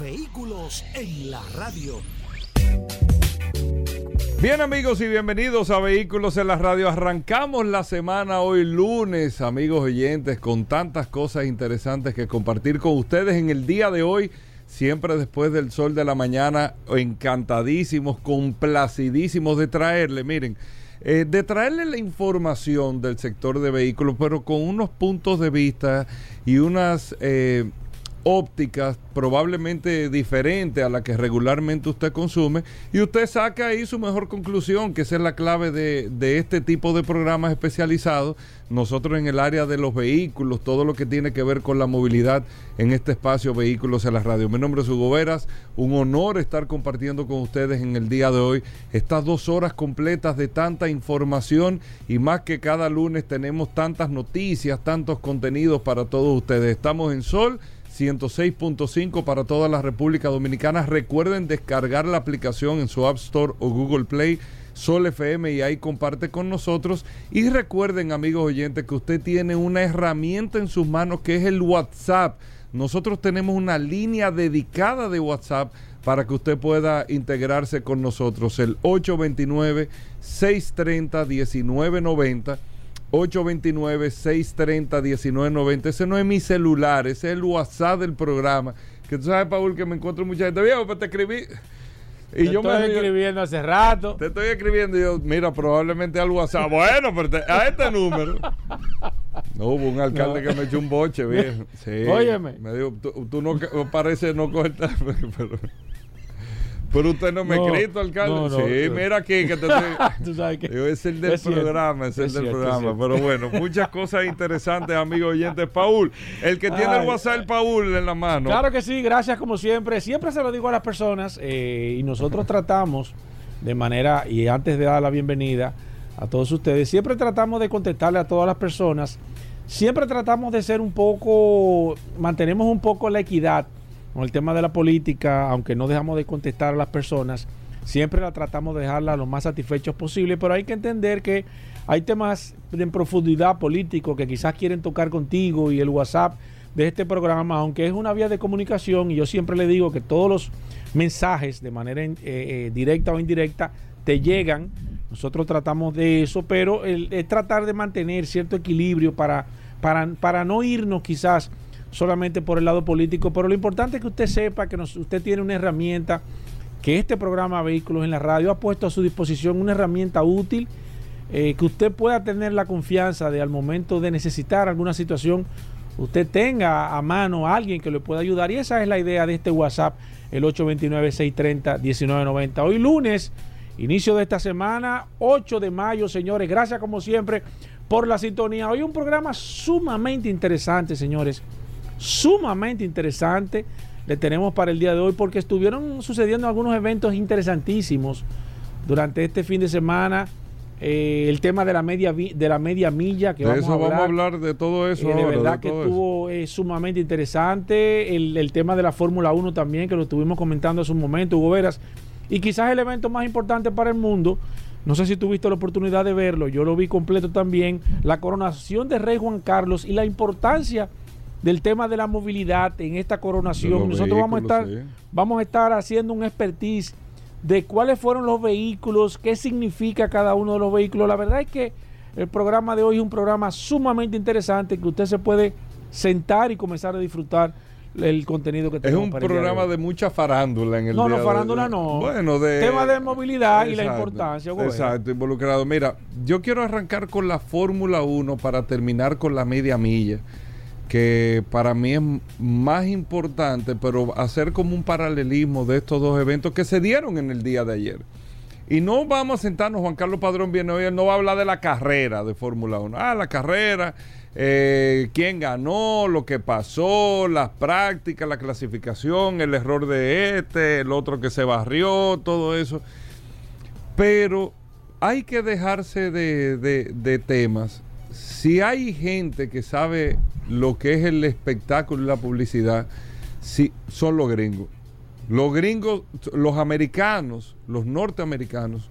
Vehículos en la radio. Bien amigos y bienvenidos a Vehículos en la Radio. Arrancamos la semana hoy lunes, amigos oyentes, con tantas cosas interesantes que compartir con ustedes en el día de hoy. Siempre después del sol de la mañana, encantadísimos, complacidísimos de traerle, miren, eh, de traerle la información del sector de vehículos, pero con unos puntos de vista y unas... Eh, ópticas probablemente diferente a la que regularmente usted consume y usted saca ahí su mejor conclusión, que esa es la clave de, de, este tipo de programas especializados. Nosotros en el área de los vehículos, todo lo que tiene que ver con la movilidad en este espacio Vehículos en la Radio. Mi nombre es Hugo Veras, un honor estar compartiendo con ustedes en el día de hoy estas dos horas completas de tanta información y más que cada lunes tenemos tantas noticias, tantos contenidos para todos ustedes. Estamos en Sol 106.5 para toda la República Dominicana. Recuerden descargar la aplicación en su App Store o Google Play. Sol FM y ahí comparte con nosotros. Y recuerden, amigos oyentes, que usted tiene una herramienta en sus manos que es el WhatsApp. Nosotros tenemos una línea dedicada de WhatsApp para que usted pueda integrarse con nosotros. El 829-630-1990. 829-630-1990. Ese no es mi celular, ese es el WhatsApp del programa. Que tú sabes, Paul, que me encuentro mucha gente. Viejo, pues te escribí. Y te yo estoy me escribiendo hace rato. Te estoy escribiendo y yo, mira, probablemente al WhatsApp. bueno, pero a este número. No, hubo un alcalde no. que me echó un boche, viejo. Sí. Óyeme. Me dijo, tú, tú no parece no coger pero pero usted no me no, escrito, alcalde. No, no, sí, mira aquí que te estoy. Tú sabes que Yo, es el del es programa, es, es el del cierto, programa. Pero bueno, muchas cosas interesantes, amigos oyentes. Paul, el que tiene Ay, el WhatsApp, el Paul en la mano. Claro que sí, gracias como siempre. Siempre se lo digo a las personas eh, y nosotros tratamos de manera, y antes de dar la bienvenida a todos ustedes, siempre tratamos de contestarle a todas las personas. Siempre tratamos de ser un poco, mantenemos un poco la equidad con el tema de la política, aunque no dejamos de contestar a las personas, siempre la tratamos de dejarla lo más satisfechos posible, pero hay que entender que hay temas en profundidad político que quizás quieren tocar contigo y el WhatsApp de este programa, aunque es una vía de comunicación, y yo siempre le digo que todos los mensajes de manera eh, eh, directa o indirecta te llegan, nosotros tratamos de eso, pero es tratar de mantener cierto equilibrio para, para, para no irnos quizás solamente por el lado político, pero lo importante es que usted sepa que usted tiene una herramienta que este programa Vehículos en la Radio ha puesto a su disposición, una herramienta útil eh, que usted pueda tener la confianza de al momento de necesitar alguna situación, usted tenga a mano a alguien que le pueda ayudar. Y esa es la idea de este WhatsApp, el 829-630-1990. Hoy lunes, inicio de esta semana, 8 de mayo, señores. Gracias como siempre por la sintonía. Hoy un programa sumamente interesante, señores sumamente interesante le tenemos para el día de hoy porque estuvieron sucediendo algunos eventos interesantísimos durante este fin de semana. Eh, el tema de la media de la media milla que de vamos, eso a hablar, vamos a hablar. de todo eso eh, de ahora, verdad de que estuvo eh, sumamente interesante. El, el, tema de la Fórmula 1 también que lo estuvimos comentando hace un momento Hugo Veras. Y quizás el evento más importante para el mundo no sé si tuviste la oportunidad de verlo yo lo vi completo también la coronación de Rey Juan Carlos y la importancia del tema de la movilidad en esta coronación. Nosotros vamos a estar, sí. vamos a estar haciendo un expertise de cuáles fueron los vehículos, qué significa cada uno de los vehículos. La verdad es que el programa de hoy es un programa sumamente interesante que usted se puede sentar y comenzar a disfrutar el contenido que es tenemos un para el programa de, mucha farándula en el no día no farándula de, no bueno de tema de movilidad exacto, y la importancia exacto involucrado mira yo quiero arrancar con la Fórmula 1 para terminar con la media milla que para mí es más importante, pero hacer como un paralelismo de estos dos eventos que se dieron en el día de ayer. Y no vamos a sentarnos, Juan Carlos Padrón viene hoy, no va a hablar de la carrera de Fórmula 1. Ah, la carrera, eh, quién ganó, lo que pasó, las prácticas, la clasificación, el error de este, el otro que se barrió, todo eso. Pero hay que dejarse de, de- de temas. Si hay gente que sabe lo que es el espectáculo y la publicidad, sí, son los gringos. Los gringos, los americanos, los norteamericanos,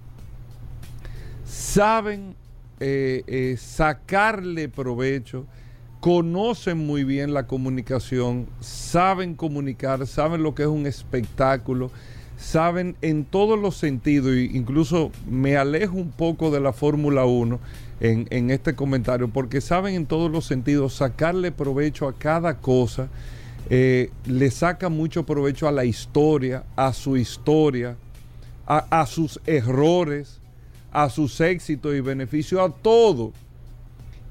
saben eh, eh, sacarle provecho, conocen muy bien la comunicación, saben comunicar, saben lo que es un espectáculo, saben en todos los sentidos, e incluso me alejo un poco de la Fórmula 1 en, este comentario, porque saben en todos los sentidos sacarle provecho a cada cosa, eh, le saca mucho provecho a la historia, a su historia, a, sus errores, a sus éxitos y beneficios, a todo.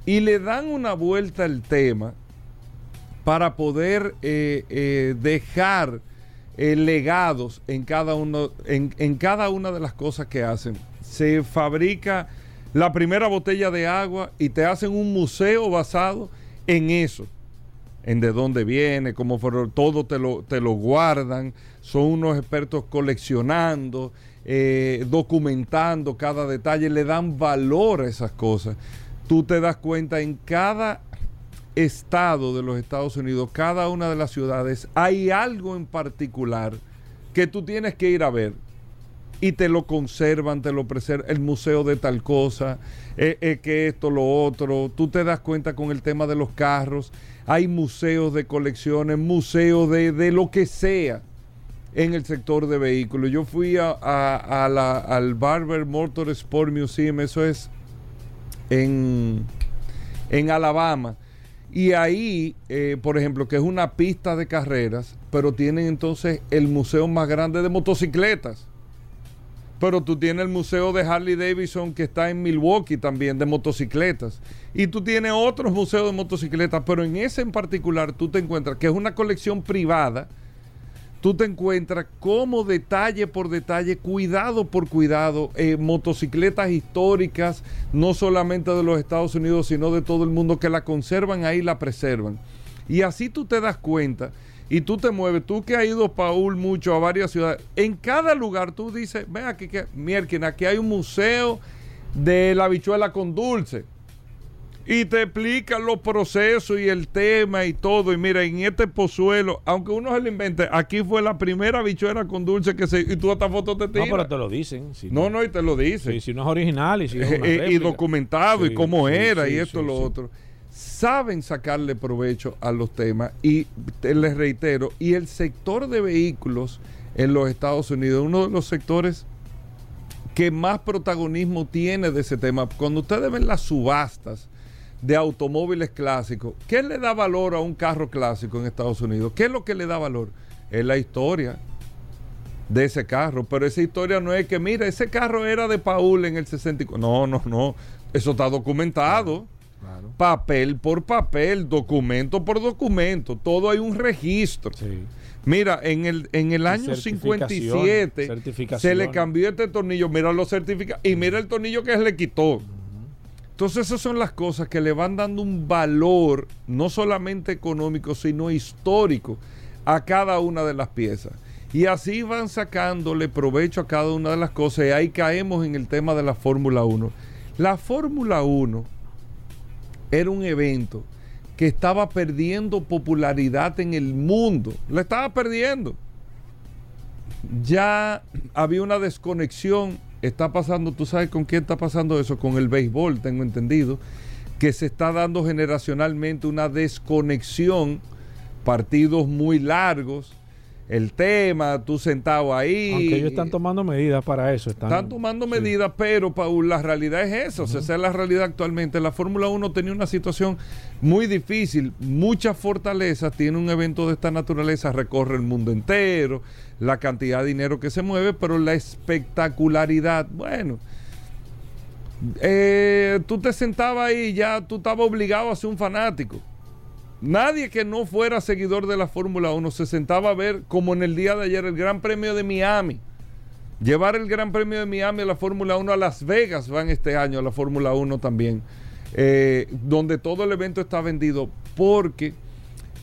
Y le dan una vuelta al tema para poder eh, eh, dejar legados en cada, uno, en, en cada una de las cosas que hacen. Se fabrica la primera botella de agua y te hacen un museo basado en eso. En de dónde viene, cómo fueron, todo te lo, te lo guardan, son unos expertos coleccionando, eh, documentando cada detalle, le dan valor a esas cosas. Tú te das cuenta en cada estado de los Estados Unidos, cada una de las ciudades, hay algo en particular que tú tienes que ir a ver y te lo conservan, te lo preservan, el museo de tal cosa, eh, eh, que esto, lo otro. Tú te das cuenta con el tema de los carros. Hay museos de colecciones, museos de, de lo que sea en el sector de vehículos. Yo fui a, al Barber Motor Sport Museum, eso es en, en Alabama. Y ahí, eh, por ejemplo, que es una pista de carreras, pero tienen entonces el museo más grande de motocicletas. Pero tú tienes el museo de Harley Davidson que está en Milwaukee también de motocicletas. Y tú tienes otros museos de motocicletas, pero en ese en particular tú te encuentras que es una colección privada. Tú te encuentras como detalle por detalle, cuidado por cuidado, eh, motocicletas históricas, no solamente de los Estados Unidos, sino de todo el mundo, que la conservan ahí, la preservan. Y así tú te das cuenta y tú te mueves, tú que has ido, Paul, mucho a varias ciudades, en cada lugar tú dices, ve aquí, que, mierda, aquí hay un museo de la bichuela con dulce. Y te explican los procesos y el tema y todo. Y mira, en este pozuelo, aunque uno se lo invente, aquí fue la primera bichuela con dulce que se... Y tú hasta fotos te No, tiras. pero te lo dicen. si no, no, y te lo dice. Si, si no es original y si es Eh, una eh, y documentado y Sí, cómo sí, era sí, y esto sí, lo sí. otro. Saben sacarle provecho a los temas y les reitero, y el sector de vehículos en los Estados Unidos, uno de los sectores que más protagonismo tiene de ese tema. Cuando ustedes ven las subastas de automóviles clásicos, ¿qué le da valor a un carro clásico en Estados Unidos? ¿Qué es lo que le da valor? Es la historia de ese carro, pero esa historia no es que, mira, ese carro era de Paul en el 64. No, no, no. Eso está documentado. Claro. Papel por papel, documento por documento. Todo hay un registro. Sí. Mira, en el, en el año certificaciones, 57 se le cambió este tornillo. Mira los certificados. Y mira el tornillo que se le quitó. Entonces esas son las cosas que le van dando un valor, no solamente económico, sino histórico a cada una de las piezas. Y así van sacándole provecho a cada una de las cosas. Y ahí caemos en el tema de la Fórmula 1. La Fórmula 1 era un evento que estaba perdiendo popularidad en el mundo. La estaba perdiendo. Ya había una desconexión. Está pasando, tú sabes con quién está pasando eso, con el béisbol, tengo entendido, que se está dando generacionalmente una desconexión, partidos muy largos, el tema, tú sentado ahí. Aunque ellos están tomando medidas para eso. Están, Están tomando sí. medidas, pero Paul, la realidad es esa. O sea, esa es la realidad actualmente. La Fórmula 1 tenía una situación muy difícil, muchas fortalezas. Tiene un evento de esta naturaleza, recorre el mundo entero, la cantidad de dinero que se mueve, pero la espectacularidad, bueno. eh, tú te sentabas ahí y ya tú estabas obligado a ser un fanático. Nadie que no fuera seguidor de la Fórmula 1 se sentaba a ver, como en el día de ayer, el Gran Premio de Miami. Llevar el Gran Premio de Miami a la Fórmula 1 a Las Vegas van este año a la Fórmula 1 también. eh, donde todo el evento está vendido, porque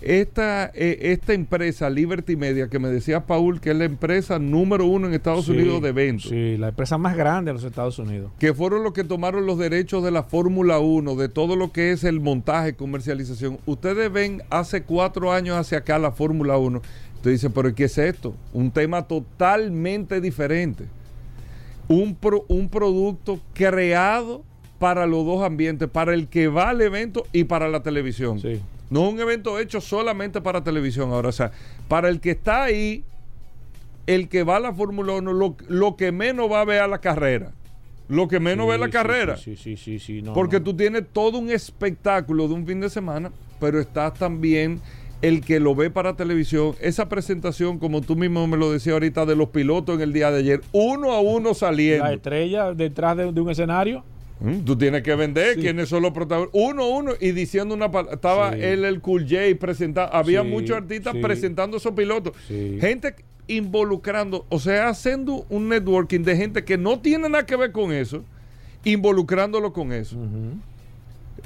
esta, eh, esta empresa, Liberty Media, que me decía Paul, que es la empresa número uno en Estados Sí, Unidos de eventos, Sí, la empresa más grande de los Estados Unidos. que fueron los que tomaron los derechos de la Fórmula 1, de todo lo que es el montaje, comercialización. Ustedes ven hace cuatro años hacia acá la Fórmula 1. Usted dice, pero ¿qué es esto? Un tema totalmente diferente. Un, pro- un producto creado para los dos ambientes, para el que va al evento y para la televisión. Sí. No es un evento hecho solamente para televisión ahora. O sea, para el que está ahí, el que va a la Fórmula 1, lo, lo que menos va a ver a la carrera. Lo que menos ve Sí, la sí, carrera. Sí, sí, sí, sí, no, Porque no. tú tienes todo un espectáculo de un fin de semana, pero estás también el que lo ve para televisión. Esa presentación, como tú mismo me lo decías ahorita, de los pilotos en el día de ayer, uno a uno saliendo. La estrella detrás de, de un escenario. Mm, Tú tienes que vender Sí. quiénes son los protagonistas. Uno uno y diciendo una palabra. Estaba Sí. él, el Cool J, presentando. Había Sí, muchos artistas presentando esos pilotos. Gente involucrando, o sea, haciendo un networking de gente que no tiene nada que ver con eso, involucrándolo con eso. Ujú.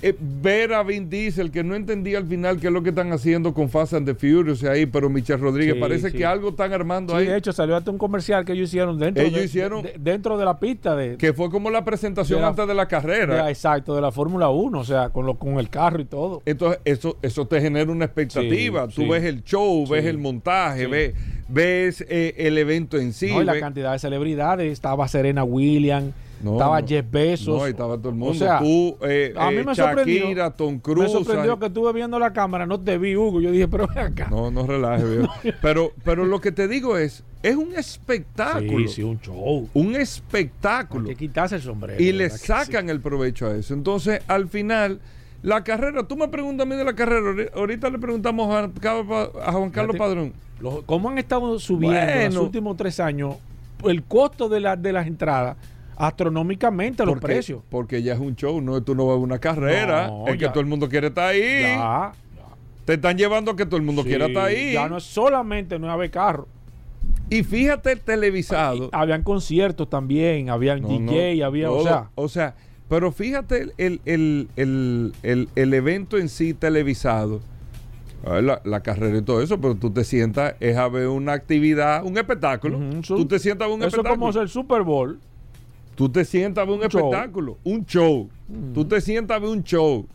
Eh, ver a Vin Diesel, que no entendía al final qué es lo que están haciendo con Fast and the Furious ahí, pero Michel Rodríguez, Sí, parece sí. que algo están armando Sí, ahí. de hecho, salió hasta un comercial que ellos hicieron dentro, Ellos de, hicieron- de- dentro de la pista de, que fue como la presentación De la- antes de la carrera. de- exacto, de la Fórmula 1, o sea, con, lo, con el carro y todo. Entonces, eso, eso te genera una expectativa. Sí, Tú ves el show, ves el montaje, ves, ves eh, el evento en sí. No, y la cantidad de celebridades, estaba Serena Williams, No, estaba. Jeff Bezos. No, estaba todo el mundo. O sea, Tú, eh, a mí eh, me sorprendió. Shakira, Tom me Cruise. sorprendió ahí. que estuve viendo la cámara, no te vi, Hugo. Yo dije, pero ven acá. No, no relajes, viejo. pero, pero lo que te digo es, es un espectáculo. sí, sí, un show. Un Hay espectáculo. que quitarse el sombrero. y le que sacan el provecho a eso. Entonces, al final, la carrera, tú me preguntas a mí de la carrera, ahori- ahorita le preguntamos a, a Juan Carlos Fíjate. Padrón. Los- ¿Cómo han estado subiendo en los últimos tres años el costo de, la, de las entradas astronómicamente los Porque- precios? Porque ya es un show, no es tú no vas a una carrera, No, es que todo el mundo quiere estar ahí. Ya. Te están llevando a que todo el mundo Sí, quiera estar ahí. Ya no es solamente no haber carro. Y fíjate el televisado. Habían conciertos también, habían No, DJ, no, había, todo. o sea, o sea, pero fíjate el, el, el, el, evento en sí televisado, la, la carrera y todo eso, pero tú te sientas, es a ver una actividad, un espectáculo. Ujú, tú te sientas a ver un eso es espectáculo. como el Super Bowl. Tú te sientas a ver un, Un show. espectáculo, un show. Tú te sientas a ver un show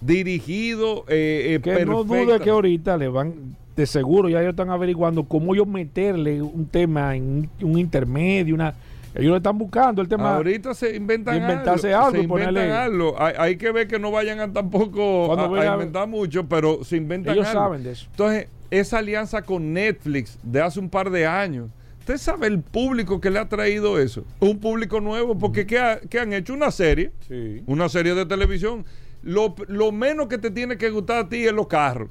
dirigido eh, eh, Que no dude que ahorita le van, de seguro ya ellos están averiguando cómo ellos meterle un tema en un, un intermedio, una ellos lo están buscando el tema. Ahorita se inventan inventarse algo. algo se y ponerle- inventan algo. Hay, hay que ver que no vayan a tampoco a, a venga- inventar mucho, pero se inventan ellos algo. saben de eso. Entonces, esa alianza con Netflix de hace un par de años. ¿Usted sabe el público que le ha traído eso? Un público nuevo, porque ¿qué, ha- qué han hecho? Una serie, Sí. una serie de televisión. Lo, lo menos que te tiene que gustar a ti es los carros.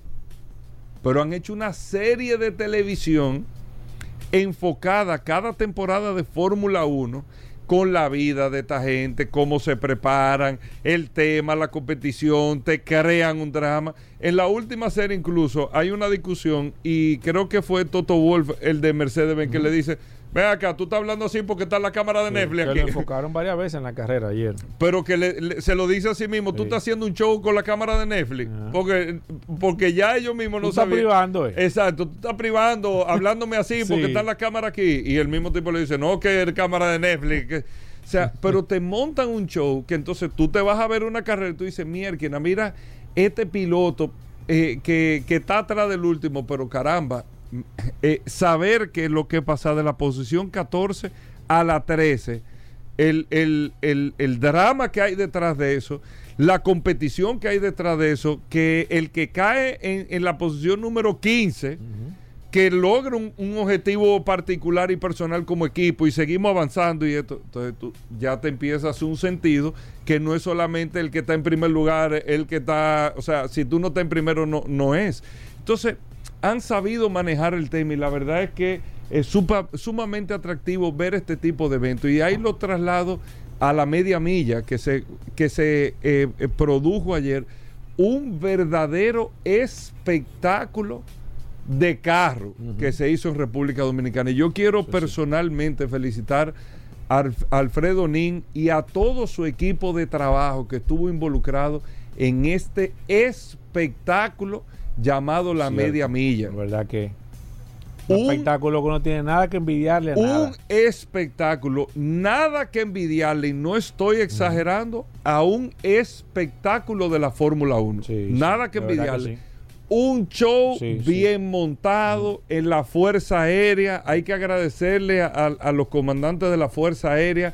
Pero han hecho una serie de televisión enfocada cada temporada de Fórmula 1 con la vida de esta gente, cómo se preparan, el tema, la competición, te crean un drama. En la última serie incluso hay una discusión y creo que fue Toto Wolf, el de Mercedes-Benz, que le dice, ve acá, tú estás hablando así porque está la cámara de Netflix aquí. lo enfocaron varias veces en la carrera ayer. Pero que le- le- se lo dice a sí mismo, tú estás haciendo un show con la cámara de Netflix, Ajá. porque, porque ya ellos mismos Tú no estás sabían. privando, eh. Exacto, tú estás privando, hablándome así porque Sí. está la cámara aquí. Y el mismo tipo le dice, no, que es cámara de Netflix. que- o sea, pero te montan un show que entonces tú te vas a ver una carrera y tú dices, mierda, mira, este piloto eh, que, que está atrás del último, pero caramba, eh, saber que lo que pasa de la posición 14 a la 13, el, el- el- el drama que hay detrás de eso, la competición que hay detrás de eso, que el que cae en, en la posición número 15, que logra un, un objetivo particular y personal como equipo y seguimos avanzando y esto, entonces tú ya te empiezas a hacer un sentido que no es solamente el que está en primer lugar, el que está, o sea, si tú no estás en primero no, no es. Entonces, han sabido manejar el tema y la verdad es que es supa- sumamente atractivo ver este tipo de eventos y ahí lo traslado a la media milla que se, que se eh, produjo ayer, un verdadero espectáculo de carro que se hizo en República Dominicana. Y yo quiero personalmente felicitar Alfredo Nin y a todo su equipo de trabajo que estuvo involucrado en este espectáculo llamado la media milla. La verdad que un, espectáculo que no tiene nada que envidiarle a Un espectáculo, nada que envidiarle, y no estoy exagerando, a un espectáculo de la Fórmula 1. nada que envidiarle. Un show bien montado en la Fuerza Aérea. Hay que agradecerle a los comandantes de la Fuerza Aérea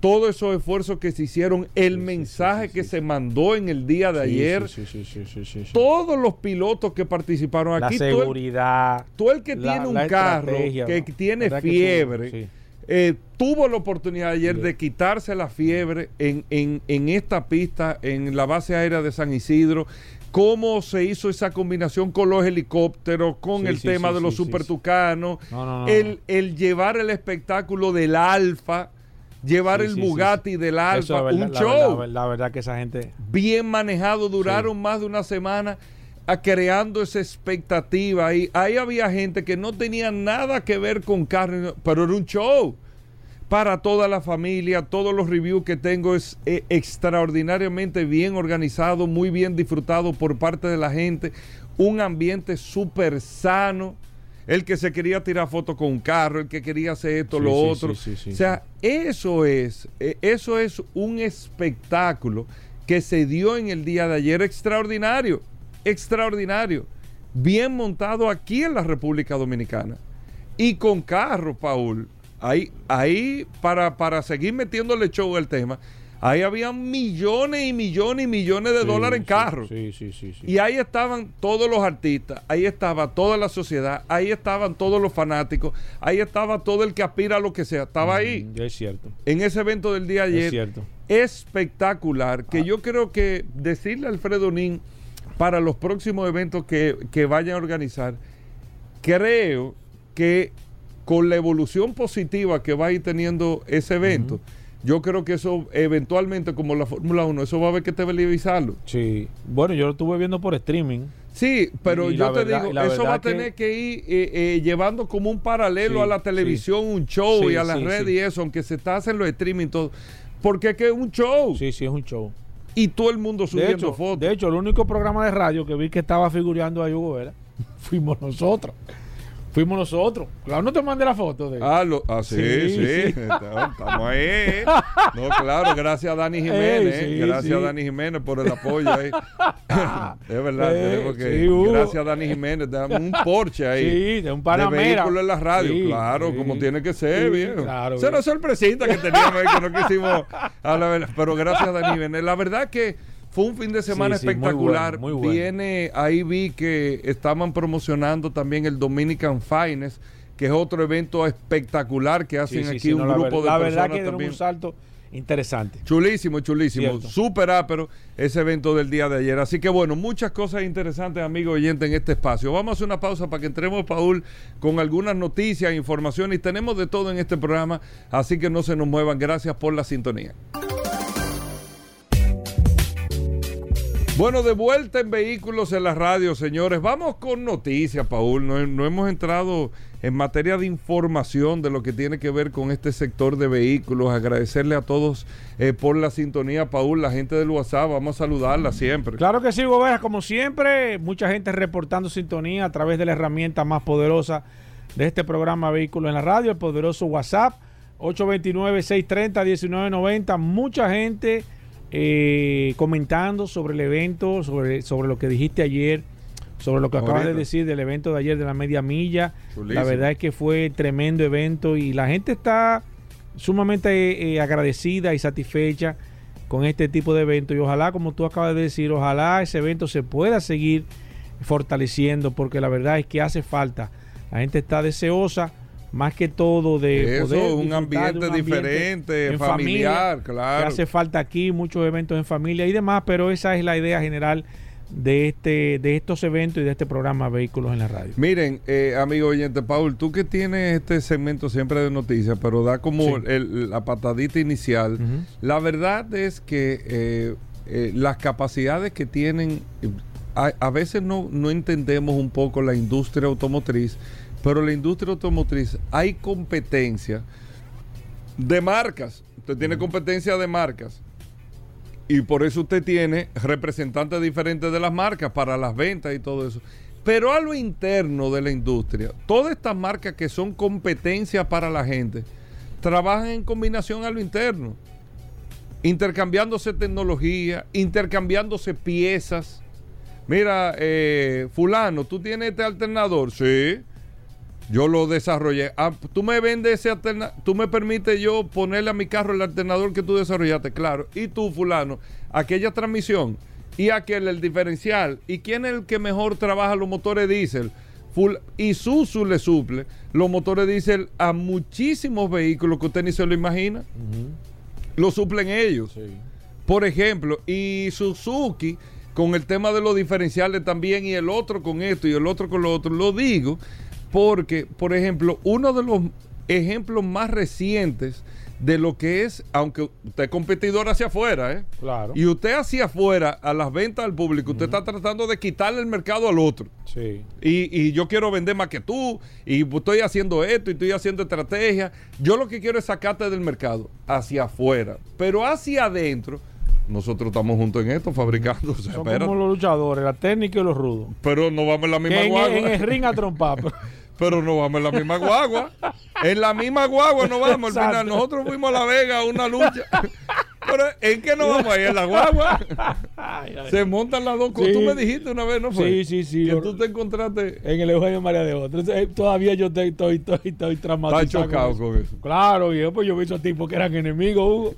todos esos esfuerzos que se hicieron, el mensaje que se mandó en el día de ayer, todos los pilotos que participaron aquí, la seguridad, todo el, que tiene un carro que tiene fiebre, eh, tuvo la oportunidad ayer de quitarse la fiebre en, en, esta pista, en la base aérea de San Isidro. Cómo se hizo esa combinación con los helicópteros, con el tema de los supertucanos, el, el, llevar el espectáculo del alfa, llevar el Bugatti del Alfa, un show. La, verdad que esa gente... Bien manejado, duraron más de una semana creando esa expectativa. Y ahí había gente que no tenía nada que ver con carne, pero era un show para toda la familia. Todos los reviews que tengo es eh, extraordinariamente bien organizado, muy bien disfrutado por parte de la gente. Un ambiente súper sano el que se quería tirar fotos con un carro, el que quería hacer esto, lo otro. o sea, eso es, eh, eso es un espectáculo que se dio en el día de ayer extraordinario, extraordinario, bien montado aquí en la República Dominicana y con carro, Paul. Ahí, ahí para, para seguir metiéndole show al tema, Ahí había millones y millones y millones de dólares en carros. Sí, sí, sí, Y ahí estaban todos los artistas, ahí estaba toda la sociedad, ahí estaban todos los fanáticos, ahí estaba todo el que aspira a lo que sea. Estaba ahí. Mm, es cierto. En ese evento del día ayer. Es cierto. Espectacular. Que ah. yo creo que decirle a Alfredo Nin para los próximos eventos que, que vayan a organizar, creo que con la evolución positiva que va a ir teniendo ese evento, yo creo que eso eventualmente, como la Fórmula 1, eso va a haber que televisarlo. Sí. Bueno, yo lo estuve viendo por streaming. Sí, pero yo te digo, eso va a tener que, ir eh, eh, llevando como un paralelo a la televisión, un show y a la red y eso, aunque se está haciendo streaming todo. Porque es que es un show. Sí, sí, es un show. Y todo el mundo subiendo fotos. De hecho, el único programa de radio que vi que estaba figureando a Hugo Vera fuimos nosotros. Fuimos nosotros. Claro, no te mandé la foto de Ah, ah sí, sí. Estamos ahí. No, claro, gracias a Dani Jiménez. gracias a Dani Jiménez por el apoyo ahí. es verdad, tenemos que. gracias a Dani Jiménez. Damos un Porsche ahí. Sí, de un Panamera. De vehículo en la radio, claro, como tiene que ser, bien. Claro, Esa era sorpresita que teníamos ahí que no quisimos. pero gracias a Dani Jiménez. La verdad que fue un fin de semana espectacular. Viene, ahí vi que estaban promocionando también el Dominican Finest, que es otro evento espectacular que hacen aquí un grupo de la verdad que también. un salto interesante. Chulísimo, chulísimo. Súper ápero ese evento del día de ayer. Así que bueno, muchas cosas interesantes, amigos oyentes, en este espacio. Vamos a hacer una pausa para que entremos, Paul, con algunas noticias, informaciones y tenemos de todo en este programa. Así que no se nos muevan. Gracias por la sintonía. Bueno, de vuelta en vehículos en la radio, señores. Vamos con noticias, Paul. No, hemos entrado en materia de información de lo que tiene que ver con este sector de vehículos. Agradecerle a todos eh, por la sintonía, Paul, la gente del WhatsApp. Vamos a saludarla siempre. Claro que sí, Gobera. Como siempre, mucha gente reportando sintonía a través de la herramienta más poderosa de este programa Vehículos en la Radio, el poderoso WhatsApp 829-630-1990. Mucha gente eh, comentando sobre el evento, sobre, sobre lo que dijiste ayer, sobre lo que acabas de decir del evento de ayer de la media milla. La verdad es que fue tremendo evento y la gente está sumamente eh, agradecida y satisfecha con este tipo de evento y ojalá, como tú acabas de decir, ojalá ese evento se pueda seguir fortaleciendo porque la verdad es que hace falta. La gente está deseosa más que todo de Eso, un ambiente diferente, familiar, claro. hace falta aquí muchos eventos en familia y demás, pero esa es la idea general de este de estos eventos y de este programa Vehículos en la Radio. Miren, eh, amigo oyente, Paul, tú que tienes este segmento siempre de noticias, pero da como la patadita inicial, la verdad es que eh, eh, las capacidades que tienen, a, a veces no, no entendemos un poco la industria automotriz pero la industria automotriz hay competencia de marcas. Usted tiene competencia de marcas. Y por eso usted tiene representantes diferentes de las marcas para las ventas y todo eso. Pero a lo interno de la industria, todas estas marcas que son competencia para la gente, trabajan en combinación a lo interno. Intercambiándose tecnología, intercambiándose piezas. Mira, eh, fulano, tú tienes este alternador, sí. Yo lo desarrollé. Ah, tú me vendes ese alternador, tú me permites yo ponerle a mi carro el alternador que tú desarrollaste, claro. Y tú, fulano, aquella transmisión y aquel el diferencial. ¿Y quién es el que mejor trabaja los motores diésel? Full, y Suzu le suple los motores diésel a muchísimos vehículos que usted ni se lo imagina. Lo suplen ellos. Sí. Por ejemplo, y Suzuki con el tema de los diferenciales también y el otro con esto y el otro con lo otro. Lo digo porque, por ejemplo, uno de los ejemplos más recientes de lo que es, aunque usted es competidor hacia afuera, ¿eh? Claro. Y usted hacia afuera, a las ventas al público, usted está tratando de quitarle el mercado al otro. Sí. Y, y yo quiero vender más que tú, y estoy haciendo esto, y estoy haciendo estrategia. Yo lo que quiero es sacarte del mercado, hacia afuera. Pero hacia adentro, nosotros estamos juntos en esto, fabricando. o sea, Son espérate. como los luchadores, la técnica y los rudos. Pero no vamos en la misma en, guagua. en el ring a trompar. Pero no vamos en la misma guagua. En la misma guagua no vamos. Al final, nosotros fuimos a La Vega a una lucha. Pero ¿en qué no vamos a ir? En la guagua. Ay, ay. Se montan las dos cosas. Sí. Tú me dijiste una vez, ¿no fue? Sí, sí, sí. Que Lo- tú te encontraste. En el Eugenio María de Otro. Entonces, eh, todavía yo estoy, estoy, estoy, estoy traumatizado. Estás chocado con eso. Claro, viejo, pues yo vi esos tipos que eran enemigos, Hugo.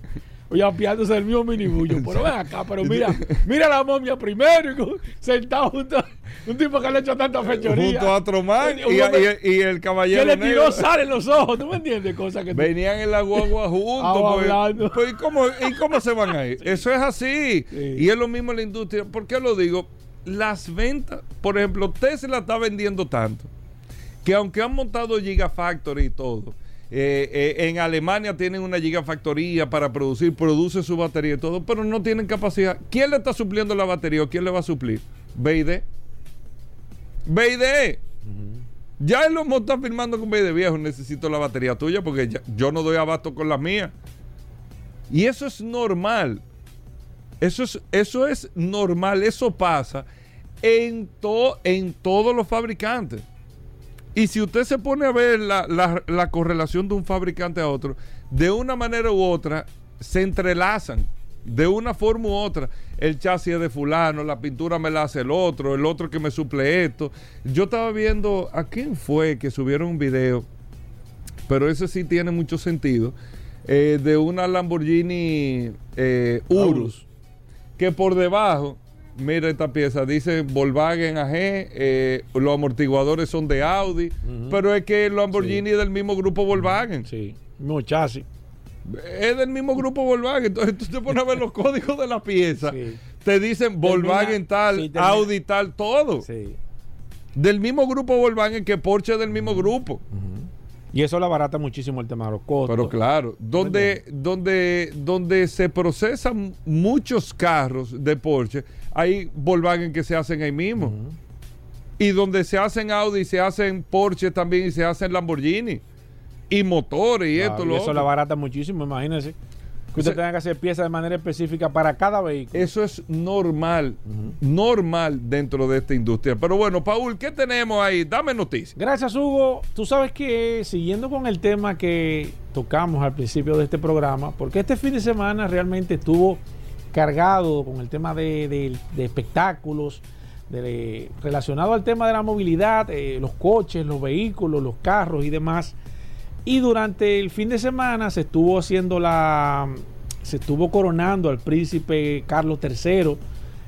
Oye, apiándose del mismo minibullo. Pero ven acá, pero mira, mira la momia primero, y sentado junto a un tipo que le ha hecho tanta fechoría. Junto a Tromán Eh, y, y- y el caballero. que le negro. tiró sal en los ojos. ¿Tú me entiendes? Cosas que tú- Venían en la guagua juntos. Pues, hablando. pues, ¿y, cómo, ¿Y cómo se van a ir? Eso es así. Sí. Y es lo mismo en la industria. ¿Por qué lo digo? Las ventas, por ejemplo, Tesla está vendiendo tanto que aunque han montado Gigafactory y todo, eh, eh, en Alemania tienen una gigafactoría para producir, produce su batería y todo, pero no tienen capacidad. ¿Quién le está supliendo la batería o quién le va a suplir? BID. BID. Ya él lo está firmando con BID viejo, necesito la batería tuya porque ya- yo no doy abasto con la mía. Y eso es normal. Eso es, eso es normal, eso pasa en, to- en todos los fabricantes. Y si usted se pone a ver la, la- la correlación de un fabricante a otro, de una manera u otra se entrelazan. De una forma u otra. El chasis es de fulano, la pintura me la hace el otro, el otro que me suple esto. Yo estaba viendo, ¿a quién fue que subieron un video? Pero ese sí tiene mucho sentido. eh, de una Lamborghini eh, Urus que por debajo, mira esta pieza, dice Volkswagen AG, eh, los amortiguadores son de Audi, pero es que el Lamborghini es del mismo grupo Volkswagen. Sí, mismo chasis. Es del mismo grupo Volkswagen. Entonces tú te pones a ver los códigos de la pieza. Sí. Te dicen Volkswagen tal, sí, Audi tal, todo. Sí. Del mismo grupo Volkswagen que Porsche es del mismo grupo. Y eso le abarata muchísimo el tema de los costos. Pero claro, donde, donde, donde se procesan muchos carros de Porsche, hay Volkswagen que se hacen ahí mismo. Y donde se hacen Audi, se hacen Porsche también y se hacen Lamborghini. Y motores y Claro, esto, y lo eso otro. le abarata muchísimo, imagínense. Que usted O sea- tenga que hacer piezas de manera específica para cada vehículo. Eso es normal, normal dentro de esta industria. Pero bueno, Paul, ¿qué tenemos ahí? Dame noticias. Gracias, Hugo. Tú sabes que siguiendo con el tema que tocamos al principio de este programa, porque este fin de semana realmente estuvo cargado con el tema de, de- de espectáculos, de- relacionado al tema de la movilidad, eh, los coches, los vehículos, los carros y demás. Y durante el fin de semana se estuvo haciendo la. Se estuvo coronando al príncipe Carlos III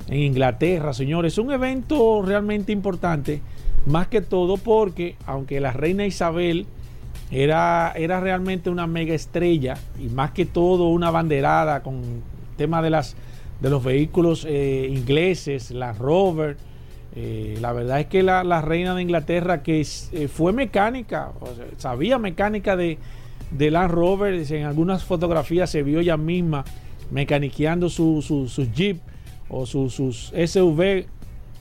en Inglaterra, señores. Es un evento realmente importante, más que todo porque, aunque la reina Isabel era, era realmente una mega estrella y más que todo una banderada con tema de, las, de los vehículos eh, ingleses, la Rover. Eh, la verdad es que la, reina de Inglaterra, que eh, fue mecánica, sabía mecánica de, de Land Rover, en algunas fotografías se vio ella misma mecaniqueando su, su, sus Jeep o su- sus SUV,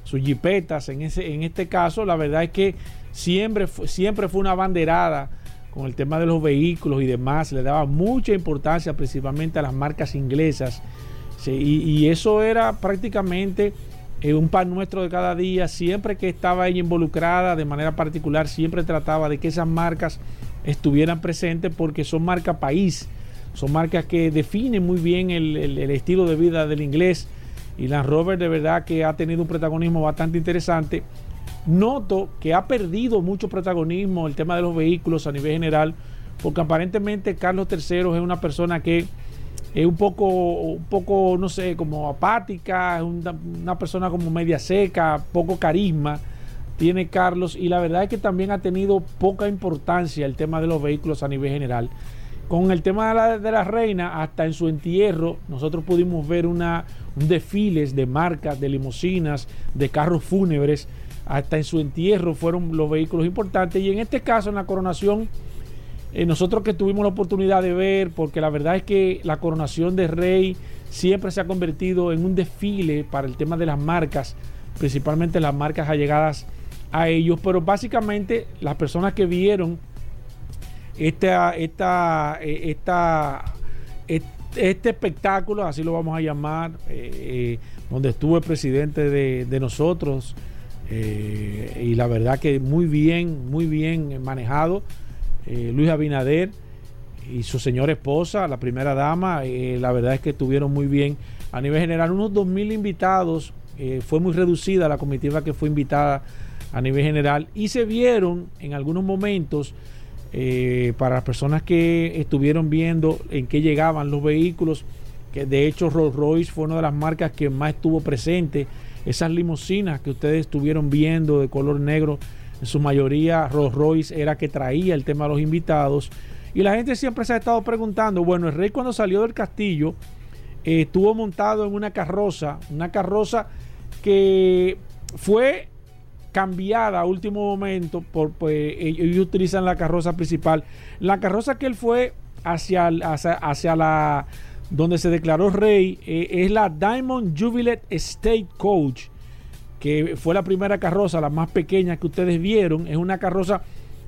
sus Jeepetas. En, ese, en este caso, la verdad es que siempre, siempre fue una banderada con el tema de los vehículos y demás, le daba mucha importancia principalmente a las marcas inglesas. y, eso era prácticamente eh, un pan nuestro de cada día. Siempre que estaba ella involucrada de manera particular, siempre trataba de que esas marcas estuvieran presentes porque son marcas país, son marcas que definen muy bien el, el estilo de vida del inglés. Y Land Rover de verdad que ha tenido un protagonismo bastante interesante noto que ha perdido mucho protagonismo el tema de los vehículos a nivel general, porque aparentemente Carlos III es una persona que es un poco, un poco, no sé, como apática, es una, persona como media seca, poco carisma tiene Carlos y la verdad es que también ha tenido poca importancia el tema de los vehículos a nivel general. Con el tema de la, de la reina, hasta en su entierro, nosotros pudimos ver una, un desfiles de marcas, de limusinas, de carros fúnebres hasta en su entierro fueron los vehículos importantes. Y en este caso, en la coronación, eh, nosotros que tuvimos la oportunidad de ver, porque la verdad es que la coronación de rey siempre se ha convertido en un desfile para el tema de las marcas, principalmente las marcas allegadas a ellos, pero básicamente las personas que vieron esta, esta, eh, esta, este espectáculo, así lo vamos a llamar, eh, donde estuvo el presidente de, nosotros, y la verdad que muy bien, muy bien manejado. Eh, Luis Abinader y su señora esposa, la primera dama, eh, la verdad es que estuvieron muy bien. A nivel general, unos 2.000 invitados, fue muy reducida la comitiva que fue invitada a nivel general y se vieron en algunos momentos, para las personas que estuvieron viendo en qué llegaban los vehículos, que de hecho Rolls Royce fue una de las marcas que más estuvo presente esas limusinas que ustedes estuvieron viendo de color negro, en su mayoría Rolls Royce era que traía el tema de los invitados. Y la gente siempre se ha estado preguntando, bueno, el rey cuando salió del castillo eh, estuvo montado en una carroza, una carroza que fue cambiada a último momento, por, pues, ellos utilizan la carroza principal. La carroza que él fue hacia, hacia la donde se declaró rey, eh, es la Diamond Jubilee State Coach, que fue la primera carroza, la más pequeña que ustedes vieron. Es una carroza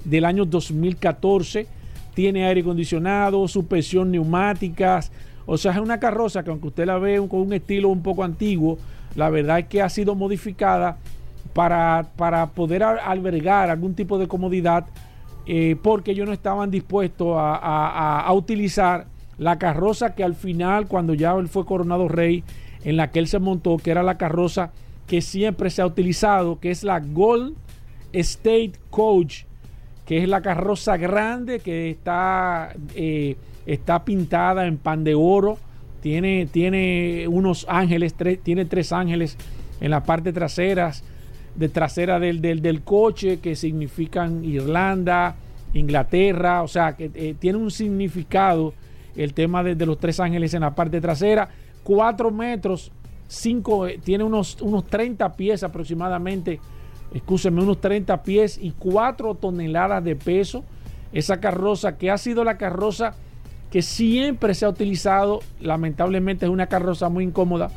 del año 2014, tiene aire acondicionado, suspensión neumáticas. O sea, es una carroza que aunque usted la ve con un estilo un poco antiguo, la verdad es que ha sido modificada para, para poder albergar algún tipo de comodidad, eh, porque ellos no estaban dispuestos a utilizar la carroza que al final, cuando ya él fue coronado rey, en la que él se montó, que era la carroza que siempre se ha utilizado, que es la Gold State Coach, que es la carroza grande que está, eh, está pintada en pan de oro, tiene, tiene unos ángeles, tiene tres ángeles en la parte trasera, de trasera del, del, coche, que significan Irlanda, Inglaterra, o sea, que eh, tiene un significado el tema de, los tres ángeles en la parte trasera. Cuatro metros, cinco, eh, tiene unos, unos 30 pies aproximadamente, escúcheme, unos 30 pies y cuatro toneladas de peso. Esa carroza que ha sido la carroza que siempre se ha utilizado, lamentablemente es una carroza muy incómoda,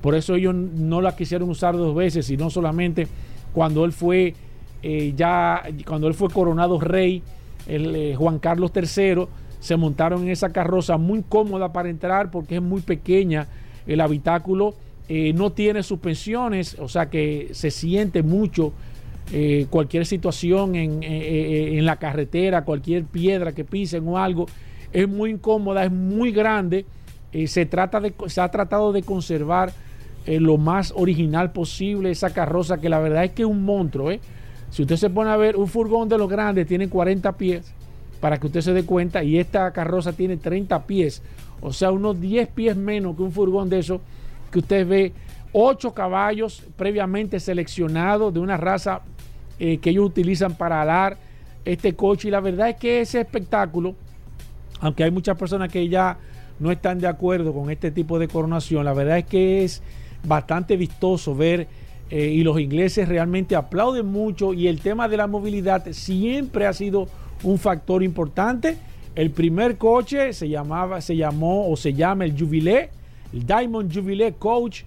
por eso ellos no la quisieron usar dos veces, sino solamente cuando él fue eh, ya, cuando él fue coronado rey, el, eh, Juan Carlos III, se montaron en esa carroza muy cómoda para entrar porque es muy pequeña el habitáculo, eh, no tiene suspensiones, o sea que se siente mucho eh, cualquier situación eh, en, la carretera, cualquier piedra que pisen o algo, es muy incómoda, es muy grande, se, trata de, se ha tratado de conservar lo más original posible esa carroza que la verdad es que es un monstruo, Si usted se pone a ver un furgón de los grandes, tiene 40 pies para que usted se dé cuenta. Y esta carroza tiene 30 pies, o sea, unos 10 pies menos que un furgón de eso que usted ve. 8 caballos previamente seleccionados de una raza eh, que ellos utilizan para alar este coche. Y la verdad es que ese espectáculo, aunque hay muchas personas que ya no están de acuerdo con este tipo de coronación, la verdad es que es bastante vistoso ver eh, y los ingleses realmente aplauden mucho y el tema de la movilidad siempre ha sido un factor importante. El primer coche se llamaba, se llamó o se llama el Jubilee, el Diamond Jubilee Coach,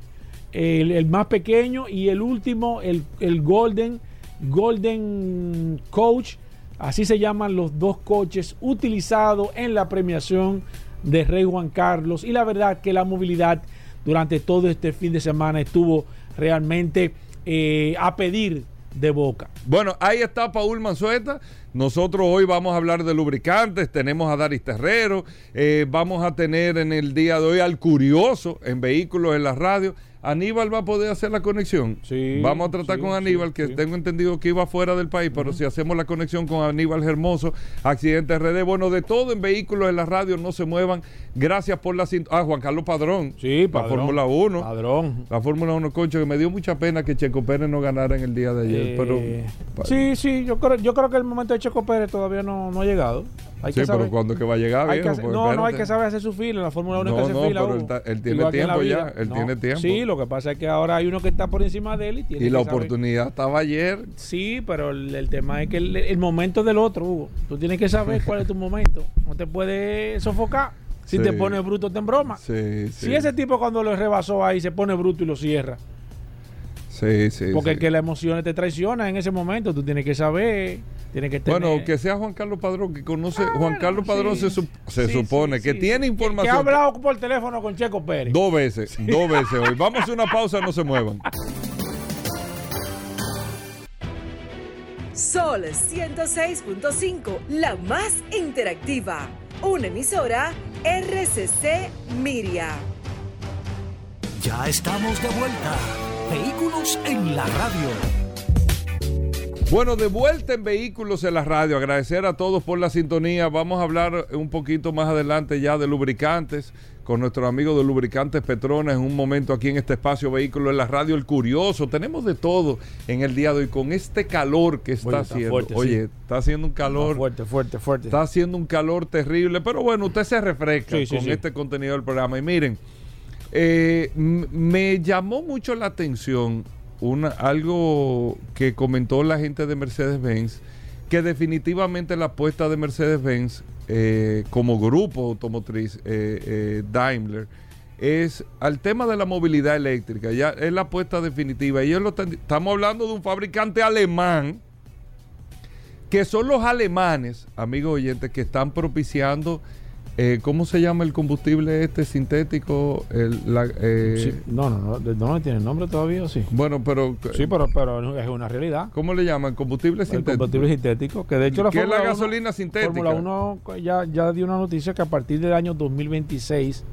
el, más pequeño, y el último, el, Golden, Golden Coach, Así se llaman los dos coches utilizados en la premiación de Rey Juan Carlos. Y la verdad que la movilidad durante todo este fin de semana estuvo realmente eh, a pedir de boca. Bueno, ahí está Paul Manzueta. Nosotros hoy vamos a hablar de lubricantes, tenemos a Daris Terrero, eh, vamos a tener en el día de hoy al Curioso en vehículos en la radio. Aníbal va a poder hacer la conexión. Sí, Vamos a tratar sí, con Aníbal, sí, que tengo entendido que iba fuera del país, pero si hacemos la conexión con Aníbal Hermoso, Accidente RD, bueno, de todo en vehículos en la radio, no se muevan. Gracias por la cint- Ah, Juan Carlos Padrón. Sí, la padrón. Fórmula 1. Padrón. La Fórmula 1, concho, que me dio mucha pena que Checo Pérez no ganara en el día de ayer. Eh, pero sí, sí, yo creo, yo creo que el momento de Checo Pérez todavía no, no ha llegado. Hay sí, que saber. pero cuando que va a llegar, viejo, hacer- pues, no, no, hay que saber hacer su fila. En la Fórmula 1 hay No, que hacer no, fila. pero él ta- él tiene tiempo ya, él tiene tiempo. Sí, lo que pasa es que ahora hay uno que está por encima de él y tiene Y la saber. oportunidad estaba ayer. Sí, pero el, el tema es que el, el momento es del otro, Hugo. Tú tienes que saber cuál es tu momento. No te puedes sofocar. Si Sí. te pones bruto, te en broma. Sí. Si ese tipo cuando lo rebasó ahí se pone bruto y lo cierra. Sí, sí. Porque sí. es que las emociones te traicionan en ese momento. Tú tienes que saber, tienes que tener... Bueno, que sea Juan Carlos Padrón, que conoce. Juan Carlos Padrón sí, se, se sí, supone sí, que sí, tiene información. Que ha hablado por teléfono con Checo Pérez. Dos veces, dos veces hoy. Vamos a hacer una pausa, no se muevan. Sol 106.5, la más interactiva. Una emisora RCC Miria. Ya estamos de vuelta. Vehículos en la radio. Bueno, de vuelta en Vehículos en la Radio. Agradecer a todos por la sintonía. Vamos a hablar un poquito más adelante ya de lubricantes con nuestro amigo de Lubricantes Petronas en un momento aquí en este espacio Vehículos en la Radio. El Curioso. Tenemos de todo en el día de hoy con este calor que está Oye, está haciendo. fuerte, Oye, sí. está haciendo un calor. Fuerte, fuerte, fuerte. Está haciendo un calor terrible, pero bueno, usted se refresca Sí, sí, con sí. este contenido del programa. Y miren, eh, me llamó mucho la atención una, algo que comentó la gente de Mercedes-Benz, que definitivamente la apuesta de Mercedes-Benz eh, como grupo automotriz eh, Daimler es al tema de la movilidad eléctrica. Ya es la apuesta definitiva. Ellos estamos hablando de un fabricante alemán que son los alemanes, amigos oyentes, que están propiciando, eh, ¿cómo se llama el combustible este sintético? El, la, eh, Sí, no, no, no, ¿de- ¿no tiene nombre todavía sí? Bueno, pero Sí, pero, pero es una realidad. ¿cómo le llaman? Combustible El sintético. combustible sintético, que de hecho la ¿Qué es la Fórmula uno- gasolina sintética? Fórmula 1 ya, ya dio una noticia que a partir del año 2026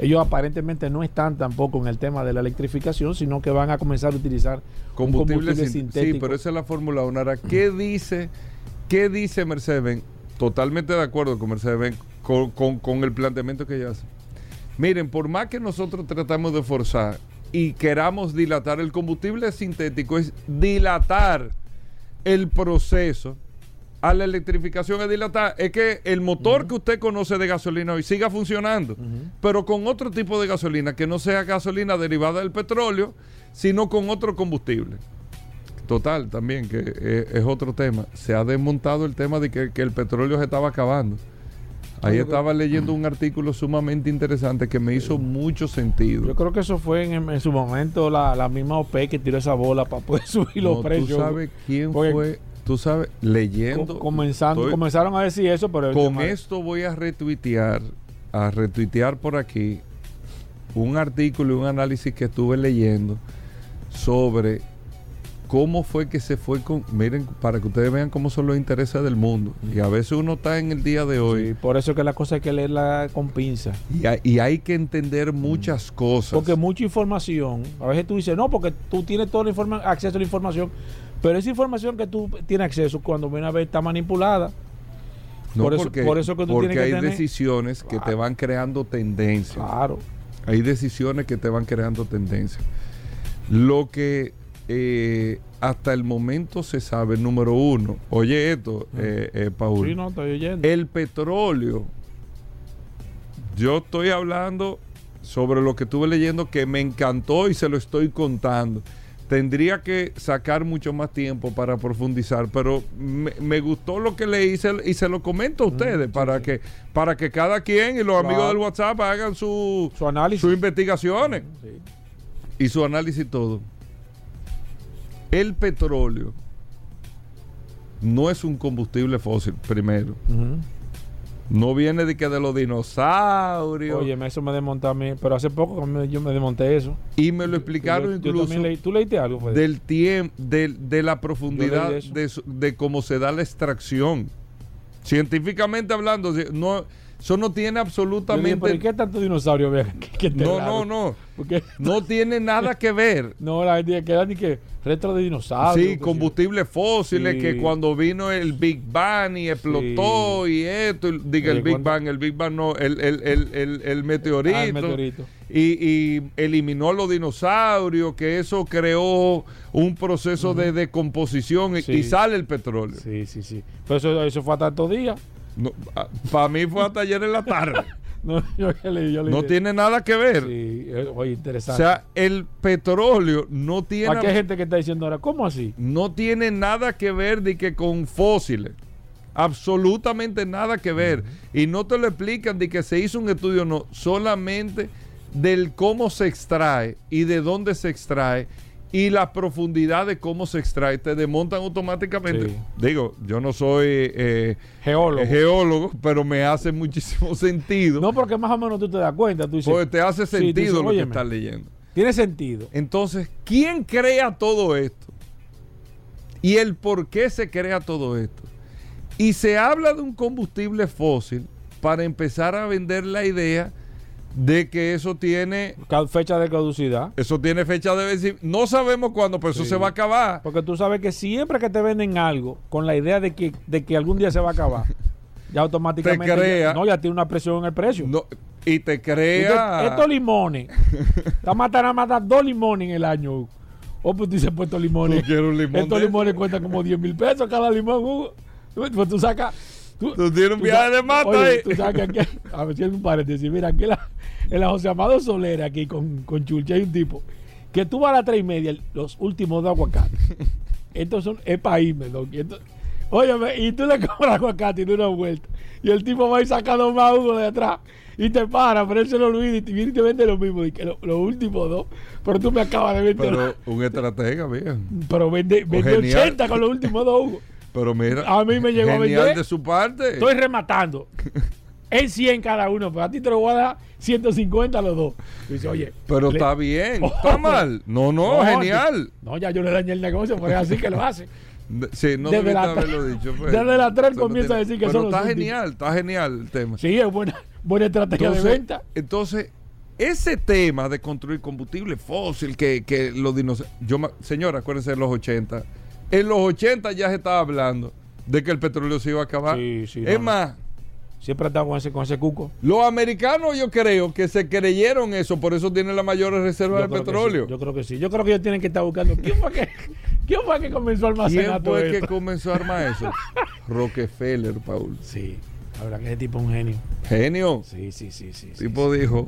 ellos aparentemente no están tampoco en el tema de la electrificación, sino que van a comenzar a utilizar combustible, combustible sin- sintético. Sí, pero esa es la Fórmula 1. Ahora, ¿qué dice, qué dice Mercedes-Benz? Totalmente de acuerdo con Mercedes-Benz, con, con- con el planteamiento que ella hace. Miren, por más que nosotros tratamos de forzar y queramos dilatar, el combustible sintético es dilatar el proceso a la electrificación es dilatar. Es que el motor que usted conoce de gasolina hoy siga funcionando, pero con otro tipo de gasolina, que no sea gasolina derivada del petróleo, sino con otro combustible. Total, también, que eh, es otro tema. Se ha desmontado el tema de que, que el petróleo se estaba acabando. Ahí estaba leyendo un artículo sumamente interesante que me hizo mucho sentido. Yo creo que eso fue en, en su momento la, la misma OPE que tiró esa bola para poder subir No, los precios. Tú sabes quién Porque fue, tú sabes, leyendo. co- comenzando, Estoy- comenzaron a decir eso, pero Con esto voy a retuitear, a retuitear por aquí un artículo y un análisis que estuve leyendo sobre cómo fue que se fue con, miren, para que ustedes vean cómo son los intereses del mundo. Y a veces uno está en el día de hoy Sí, por eso que la cosa hay que leerla con pinza. y, hay, y hay que entender muchas cosas. Porque mucha información, a veces tú dices, no, porque tú tienes todo el acceso a la información, pero esa información que tú tienes acceso cuando viene a ver está manipulada. no por eso- porque, por eso que tú porque tienes que hay tener- decisiones que te van creando tendencias. Claro. Hay decisiones que te van creando tendencias. Lo que eh, hasta el momento se sabe, número uno, oye esto, eh, eh, Paul, Sí, no, estoy oyendo. el petróleo, yo estoy hablando sobre lo que estuve leyendo que me encantó y se lo estoy contando. Tendría que sacar mucho más tiempo para profundizar, pero me, me gustó lo que le hice y se lo comento a ustedes para que para que cada quien y los amigos del WhatsApp hagan su, Su análisis. sus investigaciones y su análisis y todo. El petróleo no es un combustible fósil, primero. No viene de que de los dinosaurios. Oye, eso me desmontó a mí, pero hace poco me- yo me desmonté eso. y me lo explicaron Yo- incluso leí- ¿Tú leíste algo? Fue? del tiempo, de, la profundidad de, de cómo se da la extracción. Científicamente hablando, no, eso no tiene absolutamente... ¿Pero ¿y qué tanto dinosaurio que te no, no, no. Porque No tiene nada que ver. no, la gente que era ni que resto de dinosaurios. Sí, combustibles fósiles, Sí. que cuando vino el Big Bang y explotó y esto, y- diga el Big. Bang, el Big Bang no, el, el, el, el, el meteorito, Ah, el meteorito. Y, y eliminó los dinosaurios, que eso creó un proceso de decomposición y- Sí. y sale el petróleo. Sí, sí, sí. Pero eso, eso fue hasta estos días. Para mí fue hasta ayer en la tarde. No, yo que yo no tiene nada que ver. Sí, eh, oye, O interesante. sea, el petróleo no tiene... Aquí hay gente que está diciendo ahora, ¿cómo así? no tiene nada que ver de que con fósiles. Absolutamente nada que ver. Y no te lo explican de que se hizo un estudio, no, solamente del cómo se extrae y de dónde se extrae y la profundidad de cómo se extrae. Te desmontan automáticamente. Sí. Digo, yo no soy eh, Geólogo. geólogo, pero me hace muchísimo sentido. no, porque más o menos tú te das cuenta. Tú dices, porque te hace Sí, tú dices, sentido lo que estás leyendo. tiene sentido. Entonces, ¿quién crea todo esto? Y el por qué se crea todo esto. Y se habla de un combustible fósil para empezar a vender la idea de que eso tiene Fecha de caducidad. eso tiene fecha de vencimiento. No sabemos cuándo, pero eso se va a acabar. Porque tú sabes que siempre que te venden algo con la idea de que, de que algún día se va a acabar, ya automáticamente. Te crea. ya- no, ya tiene una presión en el precio. No, y te Entonces, crea estos limones, está matando a matar dos limones en el año. Hugo. O pues tú dices, pues estos limones. Limón Estos limones cuestan como 10 mil pesos cada limón, Hugo. Tú- Pues tú sacas. Tú tienes un tú viaje de mata oye, ahí. Tú sabes que aquí, a ver si hay un paréntesis. Mira, aquí en la, en la José Amado Soler, aquí con, con Chulcha, hay un tipo que tú vas a las tres y media, los últimos dos aguacates. Estos son, es para irme, Doc. Y esto- Óyeme, y tú le compras aguacate y de una vuelta. Y el tipo va y saca dos más uno de atrás. Y te para, pero él se lo olvida y te viene y te vende lo mismo. Y que lo- los últimos dos. Pero tú me acabas de vender. Pero un estratega, mira. Pero vende, vende genial. 80 con los últimos dos, Hugo. Pero mira. A mí me llegó a vender. de su parte. Estoy rematando. En 100 cada uno, pero a ti te lo voy a dar 150 a los dos. Y dice, oye. Pero le- está bien. Oh, está mal. No, no, no, genial. No, ya yo le dañé el negocio, pero es así que lo hace. De- Sí, no Desde la- haberlo dicho. pues. desde la tres Eso no comienza tiene- a decir que Pero los está genial, está genial el tema. Sí, es buena, buena estrategia entonces, de venta. entonces, ese tema de construir combustible fósil, que, que los dinosaurios. Yo, señora, acuérdense de los 80. En los 80 ya se estaba hablando de que el petróleo se iba a acabar. Sí, sí, es no, no. más, Siempre ha estado con ese, con ese cuco. los americanos yo creo que se creyeron eso, por eso tienen las mayores reservas de petróleo. sí, yo creo que sí. Yo creo que ellos tienen que estar buscando. ¿Quién fue que, quién fue que comenzó a almacenar ¿Quién todo fue que esto? comenzó a armar eso? Rockefeller, Paul. Sí, la verdad que ese tipo es un genio. Genio. Sí, sí, sí, sí. Tipo dijo.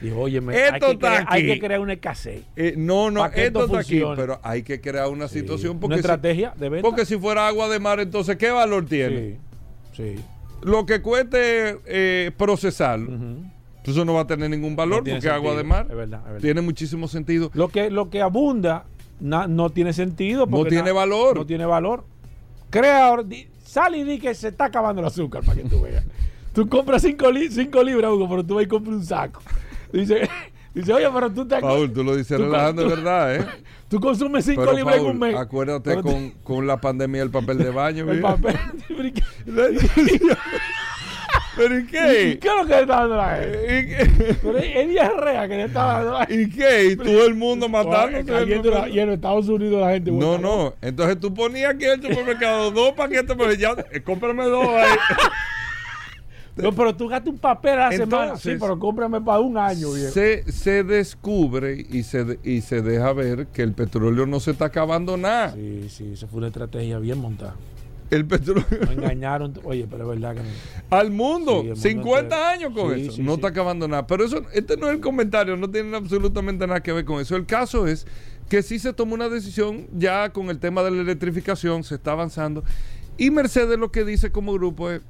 Dijo, oye, hay, que crear, hay que crear una escasez. Eh, no, no, esto esto está aquí, pero hay que crear una situación porque, una si, estrategia de venta. porque si fuera agua de mar, entonces ¿qué valor tiene? Sí, sí. Lo que cueste eh, procesarlo, Ujú. entonces no va a tener ningún valor No porque agua de mar Es verdad, es verdad. tiene muchísimo sentido. Lo que, lo que abunda na- no tiene sentido. porque tiene valor. No tiene valor. Crea, sal y di que se está acabando el azúcar para que tú veas. tú compras 5 libras, Hugo, pero tú vas y compras un saco. Dice, dice oye, pero tú te Paul, tú lo dices tú- relajando, tú- verdad, ¿eh? Tú consumes 5 Pero libras en un mes. acuérdate con, con la pandemia del papel de baño. el papel. ¿Pero y ¿Y qué? qué es lo que le está dando la gente? Pero es diarrea que le está dando la gente. ¿Y qué? ¿Y todo el mundo matándose? y en Estados Unidos la gente No, no. Entonces tú ponías aquí en el supermercado dos paquetes, pero ya, eh, cómprame dos ahí. No, pero tú gastas un papel a la semana. Entonces- Sí, pero cómprame para un año, viejo. se, se descubre y se, y se deja ver que el petróleo no se está acabando nada. Sí, sí, eso fue una estrategia bien montada. El petróleo Nos engañaron. Oye, pero es verdad que no. al mundo, Sí, el mundo 50 entero. años con Sí, eso. sí, no está acabando nada. Pero eso, este no es el comentario, no tiene absolutamente nada que ver con eso. El caso es que sí se tomó una decisión ya con el tema de la electrificación, se está avanzando. Y Mercedes lo que dice como grupo es,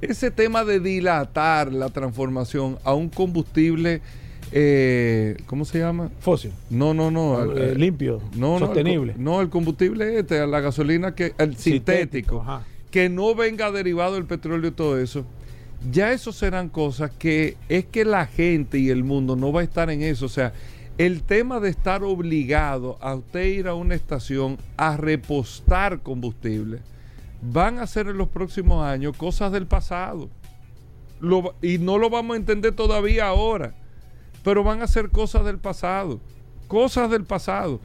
ese tema de dilatar la transformación a un combustible eh, ¿cómo se llama? Fósil. No, no, no. Eh, limpio, no, sostenible. No el, no, el combustible este, la gasolina, que el sintético, que no venga derivado del petróleo y todo eso. Ya eso serán cosas que es que la gente y el mundo no va a estar en eso. O sea, el tema de estar obligado a usted ir a una estación a repostar combustible van a ser en los próximos años cosas del pasado. y no lo vamos a entender todavía ahora, pero van a ser cosas del pasado. Cosas del pasado.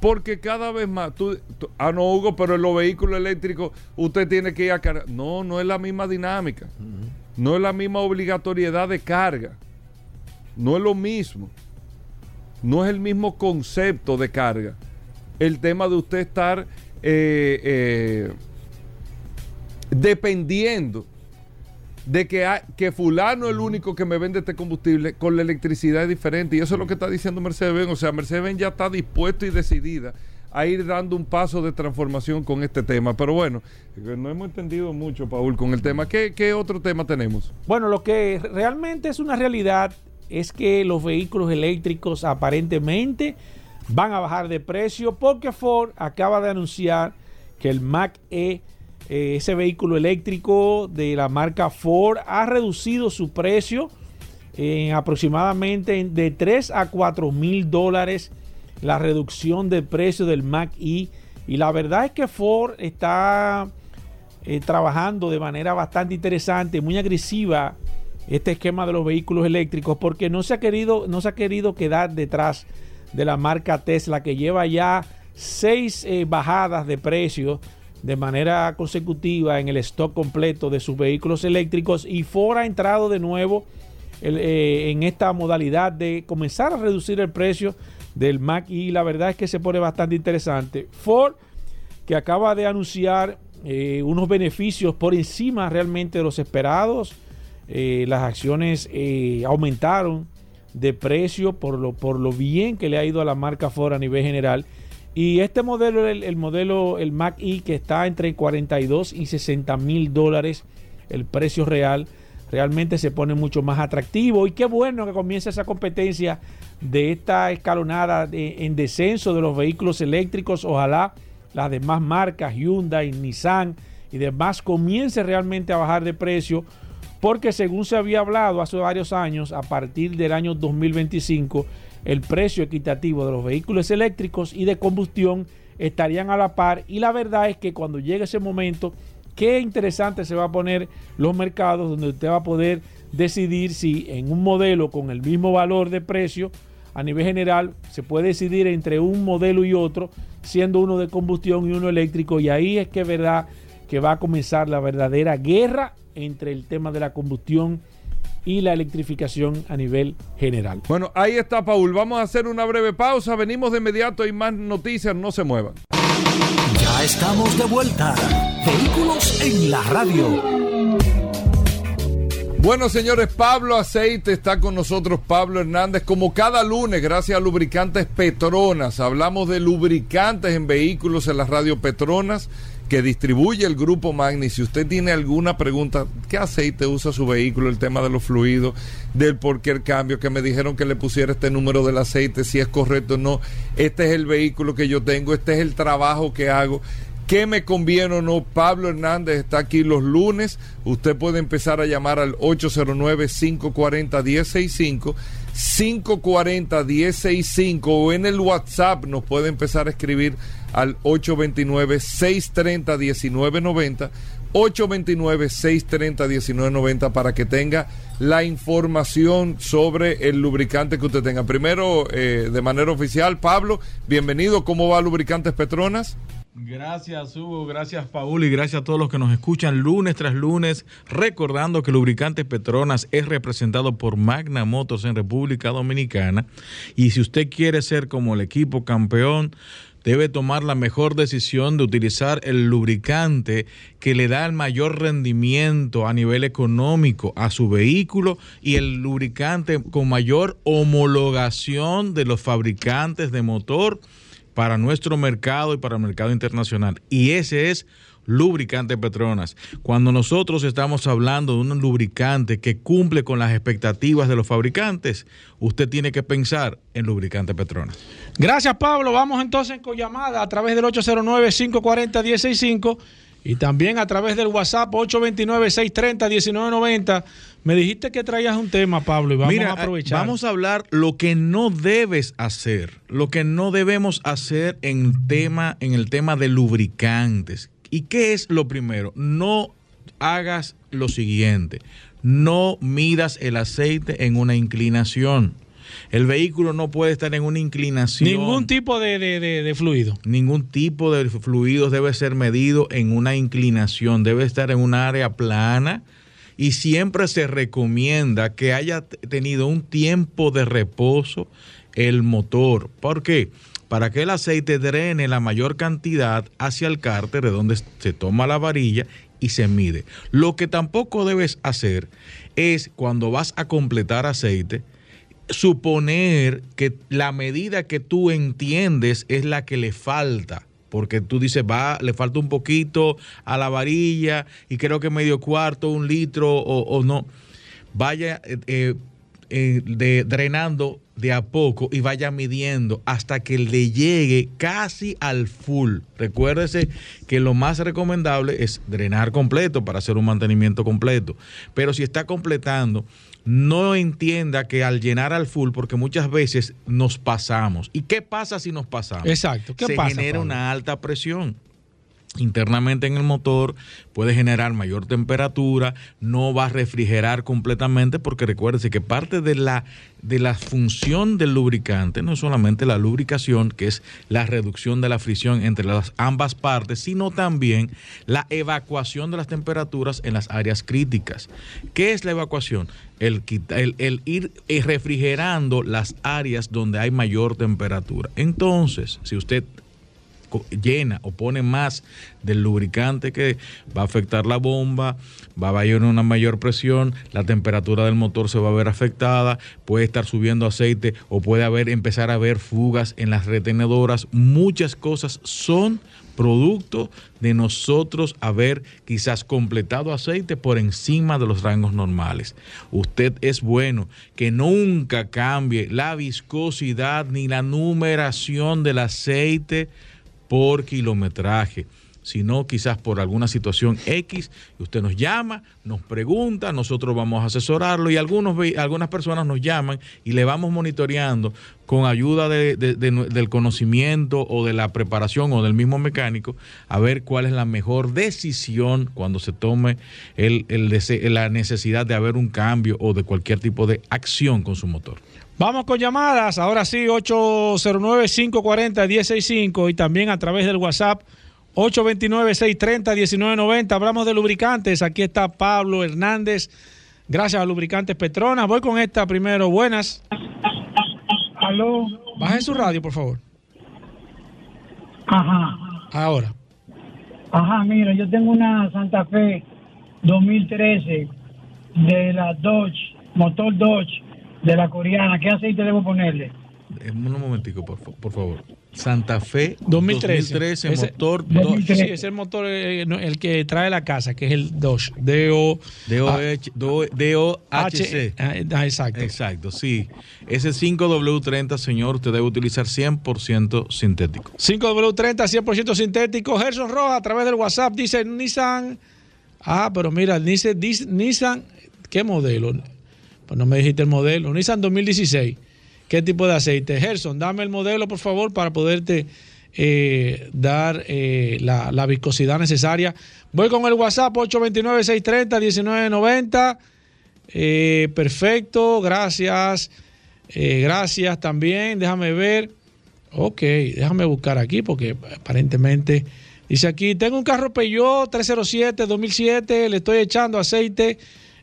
Porque cada vez más, tú, ah, no, Hugo, pero en los vehículos eléctricos usted tiene que ir a cargar. No, no es la misma dinámica. No es la misma obligatoriedad de carga. No es lo mismo no es el mismo concepto de carga. El tema de usted estar eh, eh, dependiendo de que, que fulano es el único que me vende este combustible, con la electricidad es diferente. Y eso es lo que está diciendo Mercedes-Benz. O sea, Mercedes-Benz ya está dispuesto y decidida a ir dando un paso de transformación con este tema. Pero bueno, no hemos entendido mucho, Paul, con el tema. ¿Qué, ¿Qué, otro tema tenemos? Bueno, lo que realmente es una realidad es que los vehículos eléctricos aparentemente van a bajar de precio porque Ford acaba de anunciar que el Mac E, eh, ese vehículo eléctrico de la marca Ford, ha reducido su precio en aproximadamente de 3 a 4 mil dólares la reducción del precio del Mac E. Y la verdad es que Ford está eh, trabajando de manera bastante interesante, muy agresiva este esquema de los vehículos eléctricos porque no se ha querido, no se ha querido quedar detrás de la marca Tesla que lleva ya seis eh, bajadas de precio de manera consecutiva en el stock completo de sus vehículos eléctricos y Ford ha entrado de nuevo eh, en esta modalidad de comenzar a reducir el precio del Mac y la verdad es que se pone bastante interesante. Ford que acaba de anunciar eh, unos beneficios por encima realmente de los esperados eh, las acciones aumentaron de precio por lo, por lo bien que le ha ido a la marca Ford a nivel general. Y este modelo, el, modelo, el Mac E, que está entre 42 y 60 mil dólares, el precio real, realmente se pone mucho más atractivo. Y qué bueno que comience esa competencia de esta escalonada en descenso de los vehículos eléctricos. Ojalá las demás marcas, Hyundai, Nissan y demás, comience realmente a bajar de precio porque según se había hablado hace varios años, a partir del año 2025, el precio equitativo de los vehículos eléctricos y de combustión estarían a la par. Y la verdad es que cuando llegue ese momento, qué interesante se va a poner los mercados donde usted va a poder decidir si en un modelo con el mismo valor de precio a nivel general se puede decidir entre un modelo y otro, siendo uno de combustión y uno eléctrico. Y ahí es que verdad que va a comenzar la verdadera guerra entre el tema de la combustión y la electrificación a nivel general. Bueno, ahí está Paul. Vamos a hacer una breve pausa. Venimos de inmediato y más noticias. No se muevan. Ya estamos de vuelta. Vehículos en la radio. Bueno, señores, Pablo Aceite está con nosotros, Pablo Hernández, como cada lunes, gracias a Lubricantes Petronas. Hablamos de lubricantes en vehículos en la radio Petronas que distribuye el grupo Magni. Si usted tiene alguna pregunta, ¿qué aceite usa su vehículo? El tema de los fluidos, del por qué el cambio, que me dijeron que le pusiera este número del aceite, si es correcto o no. Este es el vehículo que yo tengo, este es el trabajo que hago. ¿Qué me conviene o no? Pablo Hernández está aquí los lunes. Usted puede empezar a llamar al 809-540-1065. 540-1065 o en el WhatsApp nos puede empezar a escribir al 829-630-1990. 829-630-1990 para que tenga la información sobre el lubricante que usted tenga. Primero, eh, de manera oficial, Pablo, bienvenido. ¿Cómo va Lubricantes Petronas? Gracias Hugo, gracias Paul y gracias a todos los que nos escuchan lunes tras lunes, recordando que Lubricantes Petronas es representado por Magna Motors en República Dominicana y si usted quiere ser como el equipo campeón, debe tomar la mejor decisión de utilizar el lubricante que le da el mayor rendimiento a nivel económico a su vehículo y el lubricante con mayor homologación de los fabricantes de motor para nuestro mercado y para el mercado internacional. Y ese es lubricante Petronas. Cuando nosotros estamos hablando de un lubricante que cumple con las expectativas de los fabricantes, usted tiene que pensar en lubricante Petronas. Gracias, Pablo. Vamos entonces con llamada a través del 809-540-165 y también a través del WhatsApp 829-630-1990. Me dijiste que traías un tema, Pablo, y vamos Mira, a aprovechar. Vamos a hablar lo que no debes hacer, lo que no debemos hacer en, tema, en el tema de lubricantes. ¿Y qué es lo primero? No hagas lo siguiente. No midas el aceite en una inclinación. El vehículo no puede estar en una inclinación. Ningún tipo de, de- de- de fluido. Ningún tipo de fluidos debe ser medido en una inclinación, debe estar en un área plana y siempre se recomienda que haya tenido un tiempo de reposo el motor. ¿Por qué? Para que el aceite drene la mayor cantidad hacia el cárter de donde se toma la varilla y se mide. Lo que tampoco debes hacer es cuando vas a completar aceite, suponer que la medida que tú entiendes es la que le falta. Porque tú dices, va, le falta un poquito a la varilla y creo que medio cuarto, un litro o, no. Vaya eh, eh, eh, de- drenando de a poco y vaya midiendo hasta que le llegue casi al full. Recuérdese que lo más recomendable es drenar completo para hacer un mantenimiento completo. Pero si está completando, no entienda que al llenar al full, porque muchas veces nos pasamos. ¿Y qué pasa si nos pasamos? Exacto. ¿Qué Se pasa, genera Pablo? una alta presión internamente en el motor, puede generar mayor temperatura, no va a refrigerar completamente, porque recuérdese que parte de la, de la función del lubricante no es solamente la lubricación, que es la reducción de la fricción entre las ambas partes, sino también la evacuación de las temperaturas en las áreas críticas. ¿Qué es la evacuación? El, el- el ir eh, refrigerando las áreas donde hay mayor temperatura. Entonces, si usted llena o pone más del lubricante que va a afectar la bomba, va a haber una mayor presión, la temperatura del motor se va a ver afectada, puede estar subiendo aceite o puede haber empezar a haber fugas en las retenedoras. Muchas cosas son producto de nosotros haber quizás completado aceite por encima de los rangos normales. Usted es bueno que nunca cambie la viscosidad ni la numeración del aceite por kilometraje, sino quizás por alguna situación X, usted nos llama, nos pregunta, nosotros vamos a asesorarlo y algunos, algunas personas nos llaman y le vamos monitoreando con ayuda del conocimiento o de la preparación o del mismo mecánico, a ver cuál es la mejor decisión cuando se tome el- la necesidad de haber un cambio o de cualquier tipo de acción con su motor. Vamos con llamadas. Ahora sí, 809-540-165 y también a través del WhatsApp 829-630-1990. Hablamos de lubricantes. Aquí está Pablo Hernández. Gracias a Lubricantes Petronas. Voy con esta primero. Buenas. Aló. Baje su radio, por favor. Ajá. Ahora. Ajá, mira, yo tengo una Santa Fe 2013 de la Dodge, motor Dodge de la coreana. ¿Qué aceite debo ponerle? Eh, Un momentico, por, por favor. Santa Fe 2013. 2013 Ese- motor Sí, 2013. ese es el motor, eh, no, el que trae la casa, que es el Dodge. D-O... DOH DOHC. Ah, ah, exacto. Exacto, sí. Ese 5W30, señor, usted debe utilizar 100% sintético. 5W30, 100% sintético. Gerson Roja, a través del WhatsApp, dice Nissan. Ah, pero mira, dice, dice Nissan, ¿qué modelo? Pues no me dijiste el modelo. Nissan 2016. ¿Qué tipo de aceite? Gerson, dame el modelo, por favor, para poderte eh, dar eh, la, viscosidad necesaria. Voy con el WhatsApp 829-630-1990. Eh, perfecto, gracias. Gracias también. Déjame ver. Ok, déjame buscar aquí porque aparentemente dice aquí, tengo un carro Peugeot 307 2007, le estoy echando aceite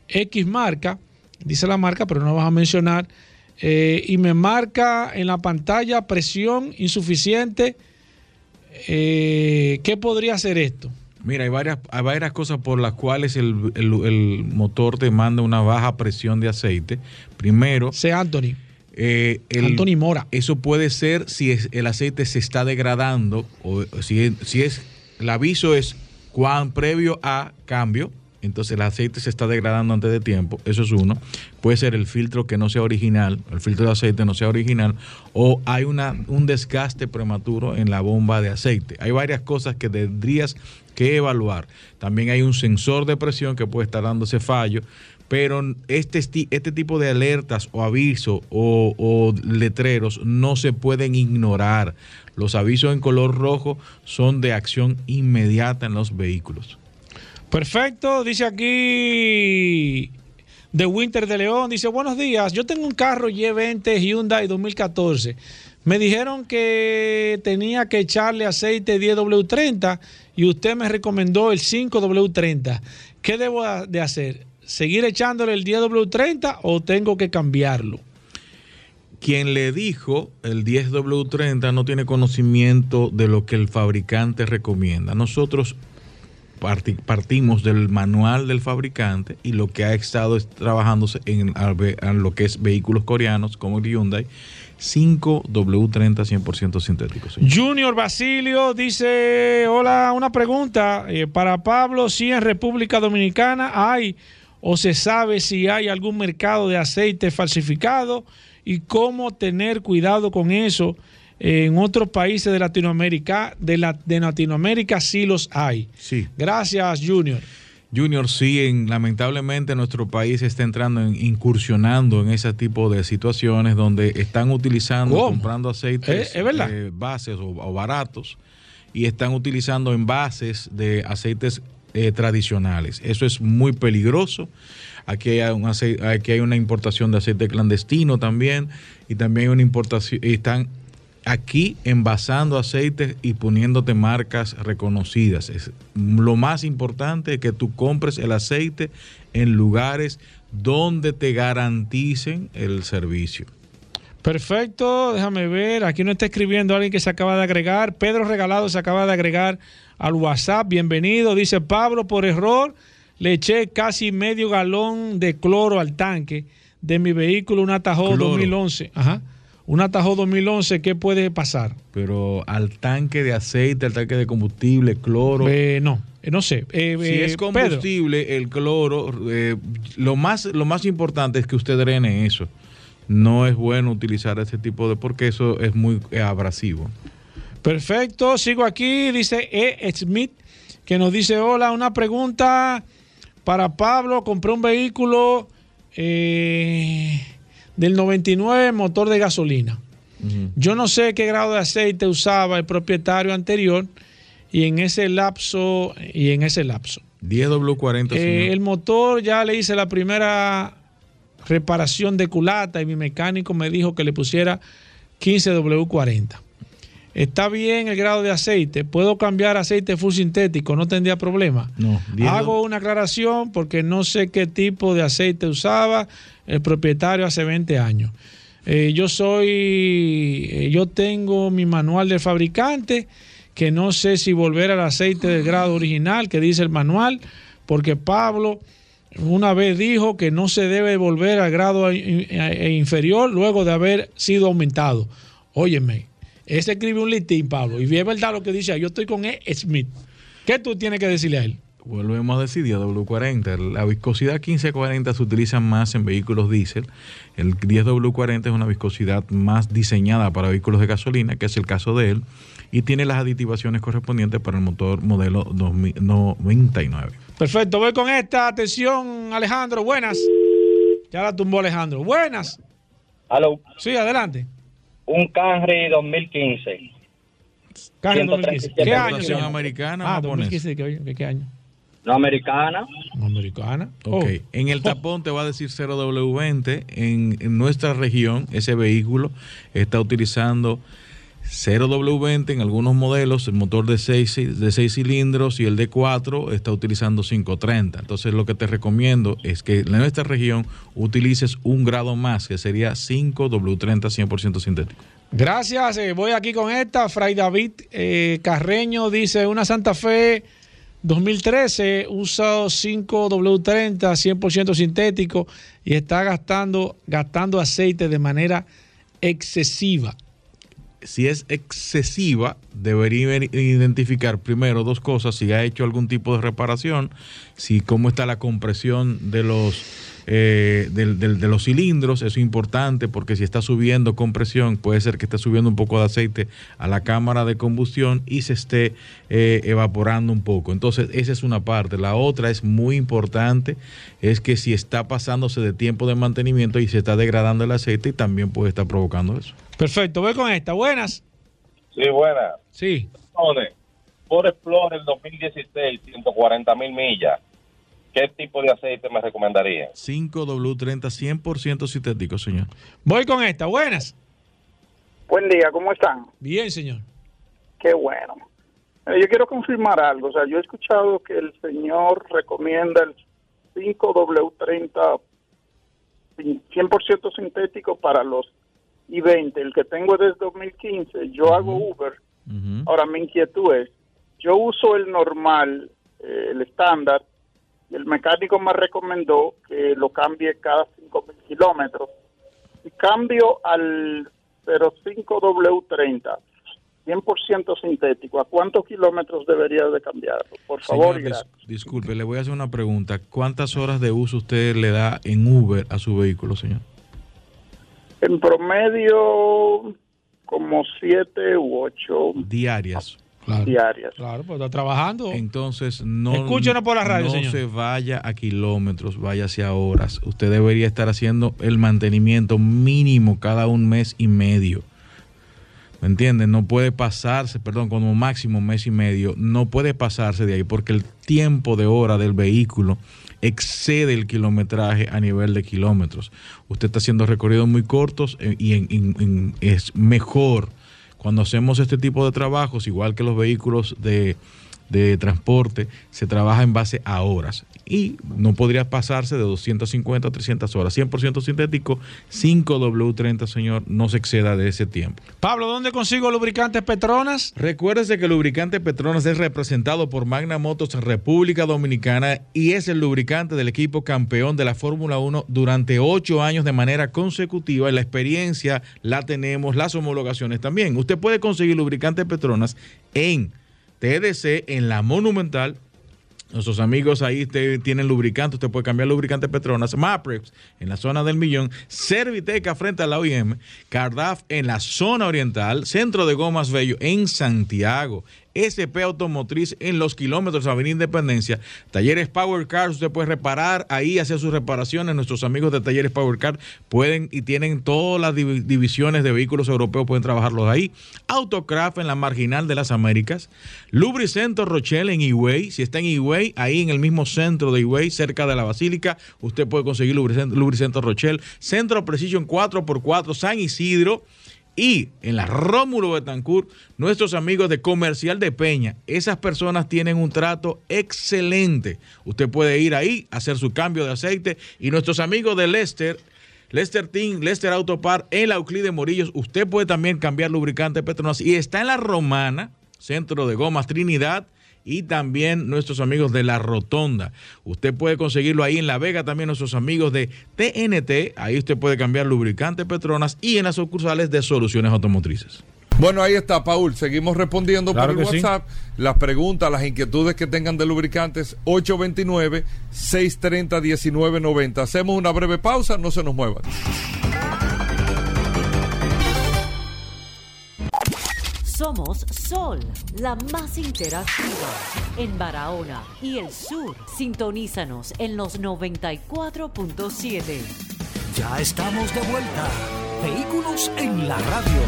X marca, dice la marca, pero no vas a mencionar, eh, y me marca en la pantalla presión insuficiente. Eh, ¿Qué podría ser esto? Mira, hay varias, hay varias cosas por las cuales el, el- el motor te manda una baja presión de aceite. Primero, Sé Anthony, eh, el- Anthony Mora. Eso puede ser si es- el aceite se está degradando o si si es el aviso es Cuando, previo a cambio, entonces el aceite se está degradando antes de tiempo, eso es uno. Puede ser el filtro que no sea original, el filtro de aceite no sea original, o hay una, un desgaste prematuro en la bomba de aceite. Hay varias cosas que tendrías que evaluar. También hay un sensor de presión que puede estar dándose fallo, pero este, este tipo de alertas o avisos o, o letreros no se pueden ignorar. Los avisos en color rojo son de acción inmediata en los vehículos. Perfecto, dice aquí de Winter de León, dice, buenos días, yo tengo un carro Y20 Hyundai 2014. Me dijeron que tenía que echarle aceite 10W30 y usted me recomendó el 5W30. ¿Qué debo de hacer? ¿Seguir echándole el 10W30 o tengo que cambiarlo? Quien le dijo el 10W30 no tiene conocimiento de lo que el fabricante recomienda. Nosotros partimos del manual del fabricante y lo que ha estado trabajándose en, lo que es vehículos coreanos como el Hyundai 5W30 100% sintéticos. Junior Basilio dice, hola, una pregunta eh, para Pablo, si en República Dominicana hay o se sabe si hay algún mercado de aceite falsificado y cómo tener cuidado con eso en otros países de Latinoamérica, de, la, de Latinoamérica sí los hay. Sí. Gracias, Junior. Junior, sí, en, lamentablemente nuestro país está entrando, en, incursionando en ese tipo de situaciones donde están utilizando, comprando aceites ¿Eh? bases o, baratos y están utilizando envases de aceites eh, tradicionales. Eso es muy peligroso. Aquí hay, un aquí hay una importación de aceite clandestino también y también hay una importación, están aquí envasando aceites y poniéndote marcas reconocidas. Es, lo más importante es que tú compres el aceite en lugares donde te garanticen el servicio. Perfecto, déjame ver. Aquí no está escribiendo alguien que se acaba de agregar. Pedro Regalado se acaba de agregar al WhatsApp. Bienvenido. Dice Pablo, por error le eché casi medio galón de cloro al tanque de mi vehículo, un Atajo 2011. Ajá un Atajo 2011, ¿qué puede pasar? Pero al tanque de aceite, al tanque de combustible, cloro. Eh, no, eh, no sé. Eh, si es combustible, el cloro, lo, más, lo más importante es que usted drene eso. No es bueno utilizar ese tipo de, porque eso es muy abrasivo. Perfecto, sigo aquí, dice E. Smith, que nos dice, hola, una pregunta para Pablo, compré un vehículo... Eh, del 99 motor de gasolina. Yo no sé qué grado de aceite usaba el propietario anterior y en ese lapso y en ese lapso. 10W40. Eh, el motor ya le hice la primera reparación de culata y mi mecánico me dijo que le pusiera 15W40. Está bien el grado de aceite. Puedo cambiar aceite full sintético, no tendría problema. No, Hago una aclaración porque no sé qué tipo de aceite usaba el propietario hace 20 años. Eh, yo soy, eh, yo tengo mi manual del fabricante, que no sé si volver al aceite del grado original que dice el manual, porque Pablo una vez dijo que no se debe volver al grado inferior luego de haber sido aumentado. Óyeme, ese escribe un listín, Pablo, y es verdad lo que dice, yo estoy con E. Smith. ¿Qué tú tienes que decirle a él? Volvemos a decir, W40. La viscosidad 1540 se utiliza más en vehículos diésel. El 10W40 es una viscosidad más diseñada para vehículos de gasolina, que es el caso de él, y tiene las aditivaciones correspondientes para el motor modelo 99. Perfecto, voy con esta. Atención, Alejandro, buenas. Ya la tumbó Alejandro. Buenas. Aló. Sí, adelante. Un Camry 2015. Camry 2015. ¿Qué año? americana ah, 2015, ¿qué año? No americana. No americana. Ok. Oh. En el tapón te va a decir 0W20. En, nuestra región, ese vehículo está utilizando 0W20 en algunos modelos, el motor de 6, de 6 cilindros y el de 4 está utilizando 530. Entonces lo que te recomiendo es que en nuestra región utilices un grado más, que sería 5W30 100% sintético. Gracias, eh, voy aquí con esta. Fray David eh, Carreño dice una Santa Fe 2013 usa 5W30 100% sintético y está gastando, gastando aceite de manera excesiva. si es excesiva, debería identificar primero dos cosas, si ha hecho algún tipo de reparación, si cómo está la compresión de los eh, del- del- de los cilindros, eso es importante porque si está subiendo compresión, puede ser que esté subiendo un poco de aceite a la cámara de combustión y se esté eh, evaporando un poco. Entonces, esa es una parte. La otra es muy importante, es que si está pasándose de tiempo de mantenimiento y se está degradando el aceite, también puede estar provocando eso. Perfecto, voy con esta. Buenas. Sí, buena. Sí. Por Explorer 2016, 140 mil millas. ¿Qué tipo de aceite me recomendaría? 5W30 100% sintético, señor. Voy con esta. Buenas. Buen día, ¿cómo están? Bien, señor. Qué bueno. Eh, yo quiero confirmar algo. O sea, yo he escuchado que el señor recomienda el 5W30 cin- 100% sintético para los I-20. El que tengo es desde 2015. Yo hago Uber. Ahora, mi inquietud es, yo uso el normal, eh, el estándar, el mecánico me recomendó que lo cambie cada 5.000 kilómetros. Si cambio al 05W30, 100% sintético, ¿a cuántos kilómetros debería de cambiarlo? Por favor, y Señor, dis- gracias. disculpe, le voy a hacer una pregunta. ¿Cuántas horas de uso usted le da en Uber a su vehículo, señor? En promedio, como 7 u 8 Diarias. Diarias. Claro, pues está trabajando. Entonces, no, Escúchenos por la radio, no señor. se vaya a kilómetros, vaya hacia horas. Usted debería estar haciendo el mantenimiento mínimo cada un mes y medio. ¿Me entienden? No puede pasarse, perdón, como máximo mes y medio, no puede pasarse de ahí porque el tiempo de hora del vehículo excede el kilometraje a nivel de kilómetros. Usted está haciendo recorridos muy cortos eh, y en- en- en- es mejor cuando hacemos este tipo de trabajos, igual que los vehículos de, de transporte, se trabaja en base a horas. Y no podría pasarse de 250 a 300 horas. 100% sintético, 5W30, señor, no se exceda de ese tiempo. Pablo, ¿dónde consigo lubricantes Petronas? Recuérdese que el lubricante Petronas es representado por Magna Motos República Dominicana y es el lubricante del equipo campeón de la Fórmula 1 durante ocho años de manera consecutiva. Y la experiencia la tenemos, las homologaciones también. Usted puede conseguir lubricante Petronas en TDC, en la Monumental, Nuestros amigos ahí te- tienen lubricante, usted puede cambiar lubricante Petronas, Maprex en la zona del Millón, Serviteca frente a la OIM, Cardaf en la zona oriental, Centro de Gomas Bello en Santiago, SP Automotriz en los kilómetros Avenida Independencia, Talleres Power Cars, usted puede reparar ahí, hacer sus reparaciones, nuestros amigos de Talleres Power Car pueden y tienen todas las divi- divisiones de vehículos europeos, pueden trabajarlos ahí, Autocraft en la Marginal de las Américas, Lubricento Rochelle en Higüey, si está en Higüey, ahí en el mismo centro de Higüey, cerca de la Basílica, usted puede conseguir Lubricento, Lubricento Rochelle, Centro Precision 4x4 San Isidro, y en la Rómulo Betancourt, nuestros amigos de Comercial de Peña, esas personas tienen un trato excelente. Usted puede ir ahí, hacer su cambio de aceite. Y nuestros amigos de Lester, Lester Team, Lester Autopar, en la Euclide Morillos, usted puede también cambiar lubricante Petronas. Y está en la Romana, Centro de Gomas Trinidad. Y también nuestros amigos de La Rotonda. Usted puede conseguirlo ahí en La Vega, también nuestros amigos de TNT. Ahí usted puede cambiar lubricante Petronas y en las sucursales de Soluciones Automotrices. Bueno, ahí está, Paul. Seguimos respondiendo Claro por el sí. WhatsApp las preguntas, las inquietudes que tengan de lubricantes. 829-630-1990. Hacemos una breve pausa, no se nos muevan. Somos Sol, la más interactiva en Barahona y el sur. Sintonízanos en los 94.7. Ya estamos de vuelta. Vehículos en la radio.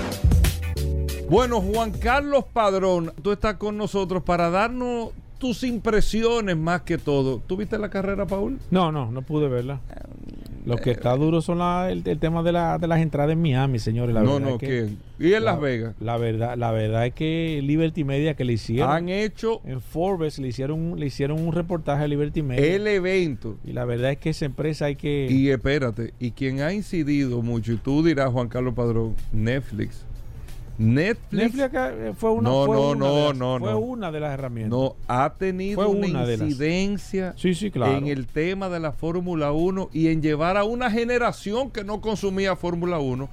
Bueno, Juan Carlos Padrón, tú estás con nosotros para darnos tus impresiones más que todo. ¿Tuviste la carrera, Paul? No, no, no pude verla. Lo que está duro son la- el, el tema de, la, de las entradas en Miami, señores. La No, verdad no, es que- ¿qué? ¿Y en la- Las Vegas? La verdad, la verdad es que Liberty Media que le hicieron. Han hecho en Forbes le hicieron, le hicieron un reportaje a Liberty Media. el evento. Y la verdad es que esa empresa hay que. Y espérate, y quien ha incidido mucho, y tú dirás, Juan Carlos Padrón, Netflix. Netflix, Netflix acá, eh, fue una, No, fue no, una no, de las, no, fue no. una de las herramientas. no ha tenido Fue una, una de las- incidencia Sí, sí, claro. en el tema de la Fórmula 1 y en llevar a una generación que no consumía Fórmula 1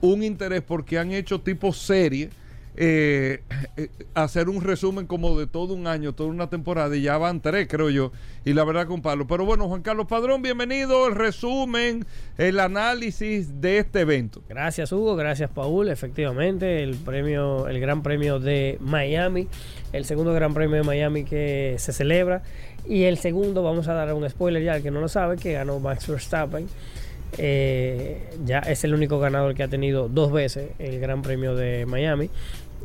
un interés porque han hecho tipo serie. Eh, eh, hacer un resumen como de todo un año, toda una temporada, y ya van tres, creo yo, y la verdad con Pablo. Pero bueno, Juan Carlos Padrón, bienvenido, el resumen, el análisis de este evento. Gracias Hugo, gracias Paul, efectivamente el premio, el Gran Premio de Miami, el segundo Gran Premio de Miami que se celebra y el segundo, vamos a dar un spoiler ya al que no lo sabe, que ganó Max Verstappen. Eh, ya es el único ganador que ha tenido dos veces el Gran Premio de Miami.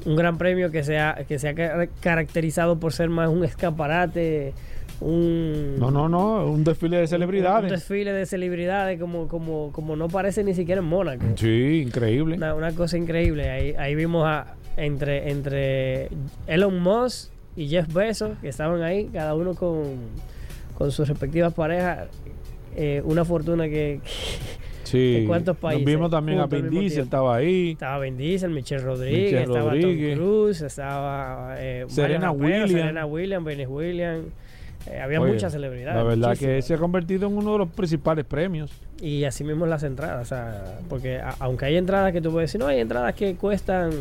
Un gran premio que se ha, que se ha ca- caracterizado por ser más un escaparate, un, No, no, no, un desfile de un celebridades. desfile de celebridades como, como, como no parece ni siquiera en Mónaco. Sí, increíble. Una, una cosa increíble. Ahí, ahí vimos a, entre, entre Elon Musk y Jeff Bezos, que estaban ahí, cada uno con, con sus respectivas parejas. eh, una fortuna que, Sí. ¿De cuántos países? Nos vimos también a Juntos Vin Diesel, estaba ahí. estaba Vin Diesel, Michelle Rodríguez, Michelle estaba Rodríguez. Tom Cruise, estaba eh, Serena Williams. Serena Williams, Venus Williams. Eh, había Oye, muchas celebridades. La verdad que se ha convertido en uno de los principales premios. Y así mismo las entradas, o sea, porque a- aunque hay entradas que tú puedes decir, no, hay entradas que cuestan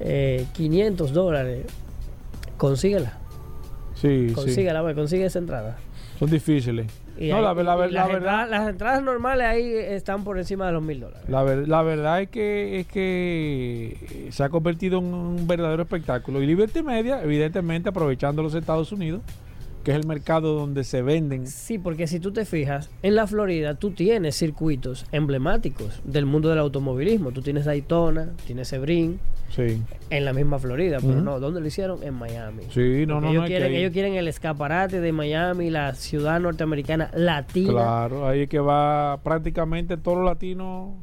eh, 500 dólares, consíguela, Sí, sí. consíguela, ve, consigue esa entrada. Son difíciles. Y no, la, verdad, entradas, las entradas normales ahí están por encima de los mil dólares. la, ver- la verdad es que es que se ha convertido en un verdadero espectáculo. Y Liberty Media, evidentemente, aprovechando los Estados Unidos, que es el mercado donde se venden. Sí, porque si tú te fijas, en la Florida tú tienes circuitos emblemáticos del mundo del automovilismo. Tú tienes Daytona, tienes Sebring, Sí. en la misma Florida, pero no, ¿dónde lo hicieron? En Miami. Sí, no, Porque no, ellos, no. quieren, ellos quieren el escaparate de Miami, la ciudad norteamericana latina. Claro, ahí es que va prácticamente todos los latinos.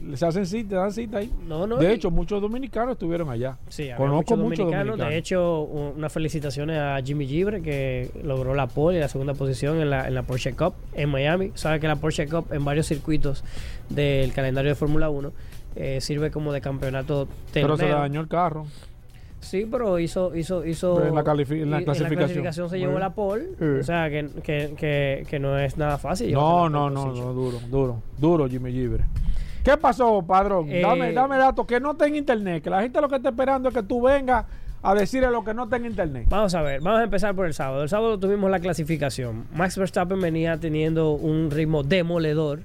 Les hacen cita, dan cita ahí. No, no, de y- hecho, muchos dominicanos estuvieron allá. Sí, Conozco muchos dominicanos. dominicanos. De hecho, unas felicitaciones a Jimmy Gibre, que logró la pole y la segunda posición en la, en la Porsche Cup en Miami. Sabe que la Porsche Cup en varios circuitos del calendario de Fórmula 1 eh, sirve como de campeonato Pero se le dañó el carro. Sí, pero hizo, hizo, hizo. Pero en la califi- en la clasificación. se llevó la pole. O sea, que, que, que, que no es nada fácil. No, no, pole no, no, duro, duro, duro, Jimmy Gibre. ¿Qué pasó, padrón? Eh, dame, dame datos que no está en internet, que la gente lo que está esperando es que tú vengas a decirle lo que no está en internet. Vamos a ver, vamos a empezar por el sábado. El sábado tuvimos la clasificación. Max Verstappen venía teniendo un ritmo demoledor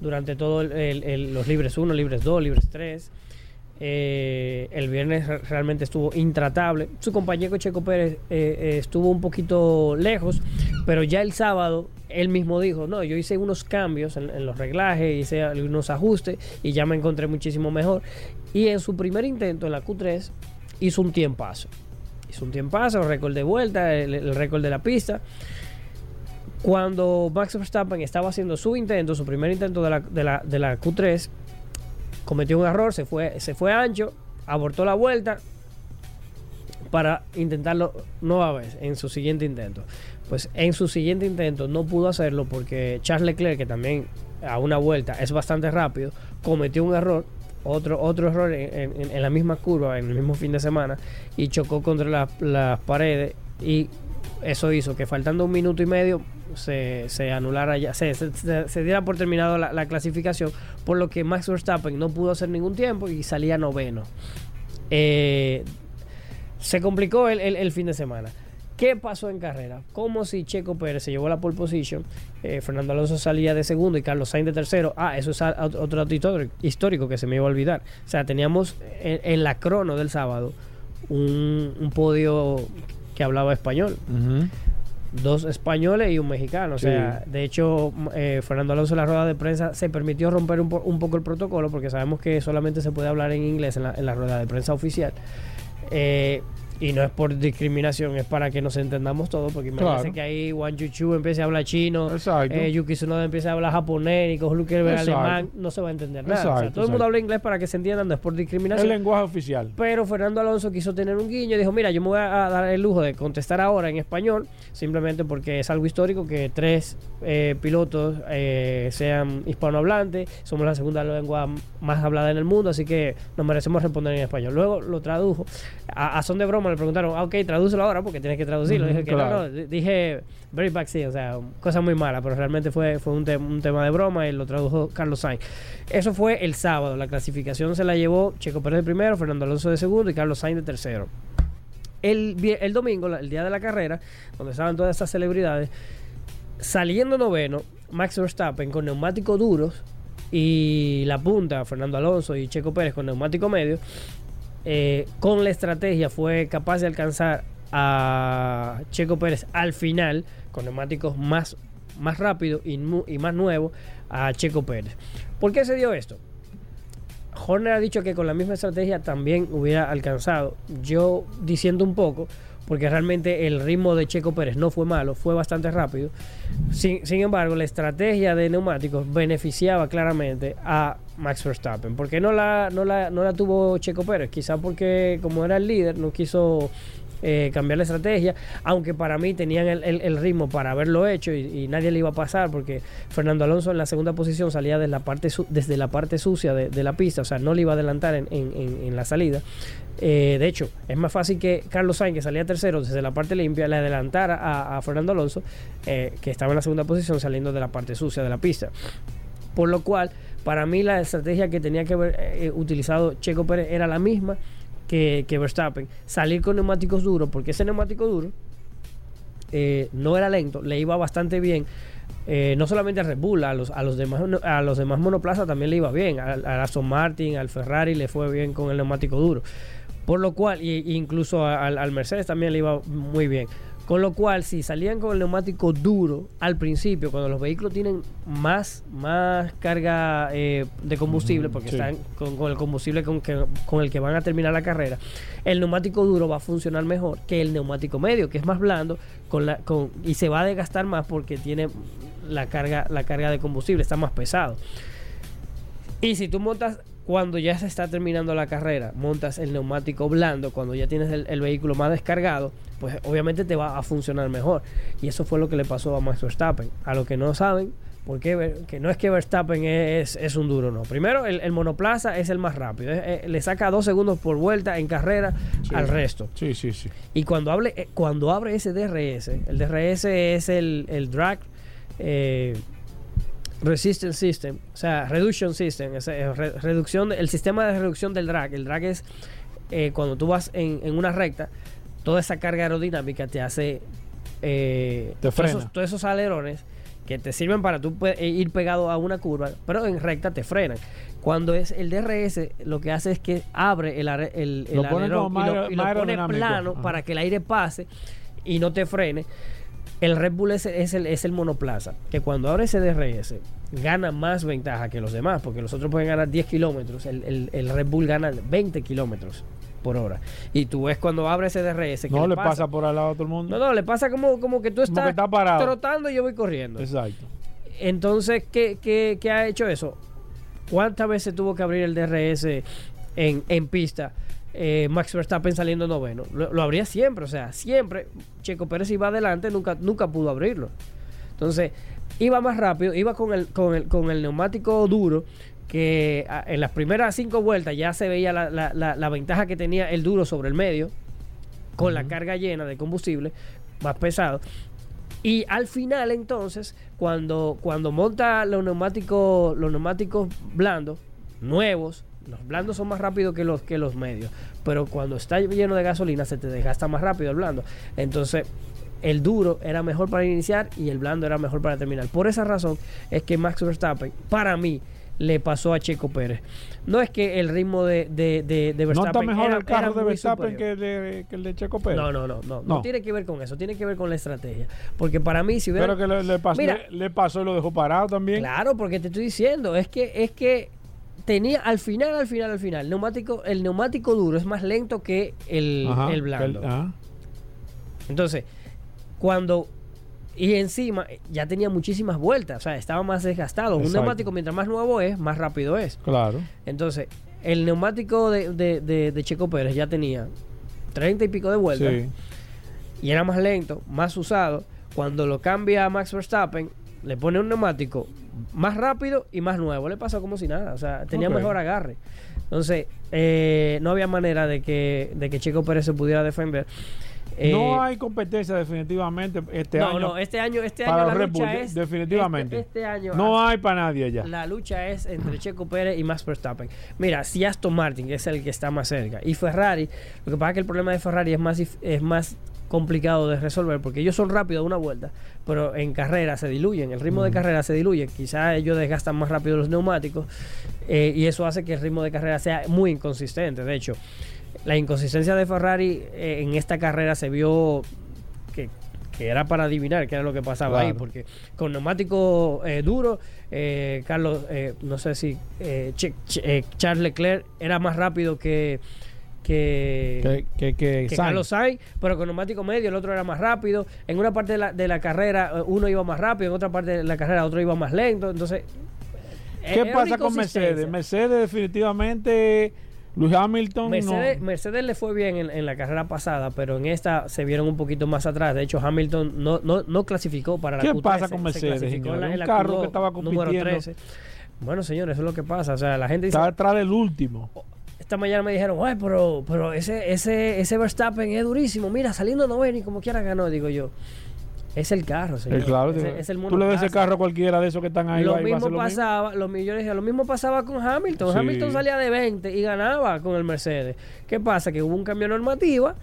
durante todos los libres 1, libres 2, libres 3. Eh, el viernes re- realmente estuvo intratable. Su compañero Checo Pérez eh, eh, estuvo un poquito lejos, pero ya el sábado él mismo dijo, no, yo hice unos cambios en, los reglajes, hice algunos ajustes y ya me encontré muchísimo mejor. Y en su primer intento en la Q3 hizo un tiempazo. Hizo un tiempazo, récord de vuelta, el, el récord de la pista. Cuando Max Verstappen estaba haciendo su intento, su primer intento de la, de la, de la Q3, cometió un error, se fue, se fue ancho, abortó la vuelta para intentarlo nueva vez en su siguiente intento. Pues en su siguiente intento no pudo hacerlo porque Charles Leclerc, que también a una vuelta es bastante rápido, cometió un error, otro, otro error en, la misma curva, en el mismo fin de semana, y chocó contra la- las paredes y eso hizo que faltando un minuto y medio se, se anulara ya, se, se- diera por terminado la, la clasificación, por lo que Max Verstappen no pudo hacer ningún tiempo y salía noveno. Eh, se complicó el- el fin de semana. ¿Qué pasó en carrera? Como si Checo Pérez se llevó la pole position, eh, Fernando Alonso salía de segundo y Carlos Sainz de tercero. Ah, eso es otro dato histórico- que se me iba a olvidar. O sea, teníamos en, en la crono del sábado un, un podio que hablaba español. Dos españoles y un mexicano. O Sí. sea, de hecho, eh, Fernando Alonso en la rueda de prensa se permitió romper un, po- un poco el protocolo porque sabemos que solamente se puede hablar en inglés en la, en la rueda de prensa oficial. Eh, y no es por discriminación, es para que nos entendamos todos, porque imagínense Claro. que ahí Wang Yuchu empiece a hablar chino, eh, Yuki Tsunoda empiece a hablar japonés, y Hulkenberg Exacto. alemán, no se va a entender nada. O sea, Exacto, todo el mundo habla inglés para que se entiendan, no es por El discriminación. lenguaje oficial. Pero Fernando Alonso quiso tener un guiño y dijo, mira, yo me voy a dar el lujo de contestar ahora en español, simplemente porque es algo histórico que tres eh, pilotos eh, sean hispanohablantes, somos la segunda lengua más hablada en el mundo, así que nos merecemos responder en español. Luego lo tradujo. A, a son de broma le preguntaron, ah, ok, tradúcelo ahora porque tienes que traducirlo. Dije que claro. no, no, di- dije very backseat, o sea, cosa muy mala, pero realmente fue, fue un, te- un tema de broma y lo tradujo Carlos Sainz. Eso fue el sábado, la clasificación se la llevó Checo Pérez de primero, Fernando Alonso de segundo y Carlos Sainz de tercero. El, el domingo, el día de la carrera, donde estaban todas estas celebridades, saliendo noveno, Max Verstappen con neumáticos duros y la punta, Fernando Alonso y Checo Pérez con neumático medio, eh, con la estrategia fue capaz de alcanzar a Checo Pérez al final con neumáticos más, más rápidos y, y más nuevos a Checo Pérez. ¿Por qué se dio esto? Horner ha dicho que con la misma estrategia también hubiera alcanzado. Yo diciendo un poco, porque realmente el ritmo de Checo Pérez no fue malo, fue bastante rápido. Sin, sin embargo, la estrategia de neumáticos beneficiaba claramente a Max Verstappen. ¿Por qué no la, no la, no la tuvo Checo Pérez? Quizá porque como era el líder no quiso eh, cambiar la estrategia, aunque para mí tenían el, ritmo para haberlo hecho y, nadie le iba a pasar porque Fernando Alonso en la segunda posición salía desde la parte, desde la parte sucia de, la pista, o sea, no le iba a adelantar en, en- en- la salida. Eh, de hecho, es más fácil que Carlos Sainz, que salía tercero desde la parte limpia, le adelantara a, a Fernando Alonso, eh, que estaba en la segunda posición saliendo de la parte sucia de la pista. Por lo cual, para mí la estrategia que tenía que haber eh, utilizado Checo Pérez era la misma que, que Verstappen. Salir con neumáticos duros, porque ese neumático duro eh, no era lento, le iba bastante bien. eh, no solamente a Red Bull, a los, a los demás a los demás monoplazas también le iba bien. Al, Aston Martin, al Ferrari le fue bien con el neumático duro. Por lo cual, incluso al Mercedes también le iba muy bien. Con lo cual, si salían con el neumático duro al principio, cuando los vehículos tienen más, más carga eh, de combustible, porque sí. están con, con el combustible con, que- con el que van a terminar la carrera, el neumático duro va a funcionar mejor que el neumático medio, que es más blando con la, con, y se va a desgastar más porque tiene la carga, la carga de combustible, está más pesado. Y si tú montas, cuando ya se está terminando la carrera, montas el neumático blando, cuando ya tienes el, el vehículo más descargado, pues obviamente te va a funcionar mejor. Y eso fue lo que le pasó a Max Verstappen. A los que no saben, porque que no es que Verstappen es, es un duro, no. Primero, el, el monoplaza es el más rápido. Es- es- le saca dos segundos por vuelta en carrera Sí. al resto. Sí, sí, sí. Y cuando, hable, eh, cuando abre ese DRS, el DRS es el, el drag eh, resistance system, o sea, reduction system, es, re- reducción, el sistema de reducción del drag. El drag es eh, cuando tú vas en, en una recta, toda esa carga aerodinámica te hace eh, Te todos, frena. esos, todos esos alerones que te sirven para tú eh, ir pegado a una curva, pero en recta te frenan. Cuando es el DRS, lo que hace es que abre el, el, el alerón y lo, y pone plano Ajá. para que el aire pase y no te frene. El Red Bull es, es el, es el monoplaza, que cuando abre ese DRS gana más ventaja que los demás, porque los otros pueden ganar 10 kilómetros, el, el- el Red Bull gana 20 kilómetros por hora. Y tú ves cuando abre ese DRS que No le pasa por al lado a todo el mundo. No, no, le pasa como, como que tú Como estás que está parado. trotando y yo voy corriendo. Exacto. Entonces, ¿qué, qué, qué ha hecho eso? ¿Cuántas veces tuvo que abrir el DRS en, en pista? Eh, Max Verstappen saliendo noveno. Lo, lo abría siempre, o sea, siempre. Checo Pérez iba adelante, nunca, nunca pudo abrirlo. Entonces, iba más rápido, iba con el, con el, con el neumático duro, que en las primeras cinco vueltas ya se veía la, la- la- la ventaja que tenía el duro sobre el medio, con la carga llena de combustible, más pesado. Y al final, entonces, cuando, cuando monta los neumáticos, los neumáticos blandos, nuevos, los blandos son más rápidos que los, que los medios. Pero cuando está lleno de gasolina, se te desgasta más rápido el blando. Entonces, el duro era mejor para iniciar y el blando era mejor para terminar. Por esa razón es que Max Verstappen, para mí, le pasó a Checo Pérez. No es que el ritmo de, de, de, de ¿No Verstappen está mejor era- el carro de Verstappen que el de, que el de Checo Pérez? No, no, no, no, no, No. tiene que ver con eso, tiene que ver con la estrategia. Porque para mí, si hubiera. Pero que le, le pasó, Mira, le, le pasó y lo dejó parado también. Claro, porque te estoy diciendo, es que, es que tenía al final, al final, al final, neumático, el neumático duro es más lento que el, Ajá, el blando. el- ajá. Entonces, cuando. Y encima ya tenía muchísimas vueltas, o sea, estaba más desgastado. Un neumático, mientras más nuevo es, más rápido es. Claro. Entonces, el neumático de, de- de- de Checo Pérez ya tenía 30 y pico de vueltas Sí. y era más lento, más usado. Cuando lo cambia a Max Verstappen, le pone un neumático más rápido y más nuevo. Le pasó como si nada. O sea, tenía mejor agarre. Entonces, eh, no había manera de que, de que Checo Pérez se pudiera defender. Eh, no hay competencia definitivamente este no, año. no, este año, este para año la Red lucha Bull, es definitivamente. Este, este año no hay para nadie ya. La lucha es entre Checo Pérez y Max Verstappen. Mira, si Aston Martin que es el que está más cerca y Ferrari, lo que pasa es que el problema de Ferrari es más es más complicado de resolver porque ellos son rápidos de una vuelta, pero en carrera se diluyen, el ritmo de carrera se diluye, quizás ellos desgastan más rápido los neumáticos eh, y eso hace que el ritmo de carrera sea muy inconsistente. De hecho, la inconsistencia de Ferrari eh, en esta carrera se vio que, que era para adivinar qué era lo que pasaba ahí, porque con neumático eh, duro, eh, Carlos, eh, no sé si eh, Charles Leclerc era más rápido que que, Que, que, que. Carlos Sainz, pero con neumático medio el otro era más rápido. En una parte de la, de la carrera eh, uno iba más rápido, en otra parte de la carrera otro iba más lento. Entonces, eh, ¿Qué pasa con Mercedes? Mercedes definitivamente, Luis Hamilton Mercedes, no. Mercedes le fue bien en, en la carrera pasada, pero en esta se vieron un poquito más atrás. De hecho, Hamilton no, no, no clasificó para la ¿Qué Q3, pasa se- con se Mercedes, clasificó en la- señores? en Un la carro Q2, que estaba número compitiendo. 13. Bueno, señores, eso es lo que pasa. O sea, la gente dice, Está detrás del último. Esta mañana me dijeron, "Ay, pero, pero ese, ese, ese Verstappen es durísimo. Mira, saliendo noveno y como quiera ganó. Digo yo, es el carro, señor. Eh, claro, es, es el tú le das ese carro a cualquiera de esos que están ahí. Lo va mismo lo mismo. pasaba, lo, yo decía, lo mismo pasaba con Hamilton. Sí. Hamilton salía de 20 y ganaba con el Mercedes. ¿Qué pasa? Que hubo un cambio de normativa.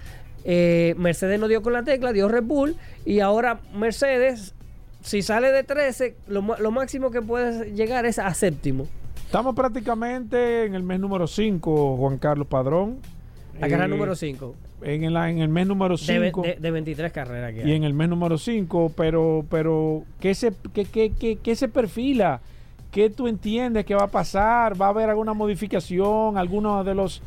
eh, Mercedes no dio con la tecla, dio Red Bull. Y ahora Mercedes, si sale de 13, lo, lo máximo que puede llegar es a séptimo. Estamos prácticamente en el mes número 5, Juan Carlos Padrón. La carrera Eh, número 5. En el, en el mes número De, ve- 5. de- de 23 carreras que y en el mes número 5, pero, pero ¿qué, se, qué, qué, qué- qué se perfila? ¿Qué tú entiendes que va a pasar? ¿Va a haber alguna modificación? ¿Alguno de los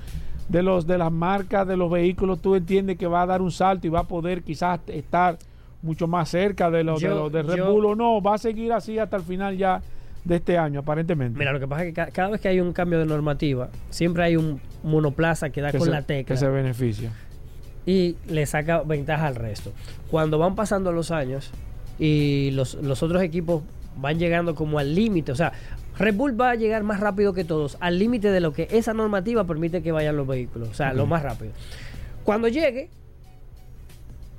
de los de las marcas de los vehículos tú entiendes que va a dar un salto y va a poder quizás estar mucho más cerca de los de, los de Red yo- Bull o no? ¿Va a seguir así hasta el final ya de este año, aparentemente? Mira, lo que pasa es que ca- cada vez que hay un cambio de normativa, siempre hay un monoplaza que da que con se, la tecla. que se beneficia. y le saca ventaja al resto. Cuando van pasando los años y los, los otros equipos van llegando como al límite, o sea, Red Bull va a llegar más rápido que todos, al límite de lo que esa normativa permite que vayan los vehículos, o sea, lo más rápido. Cuando llegue,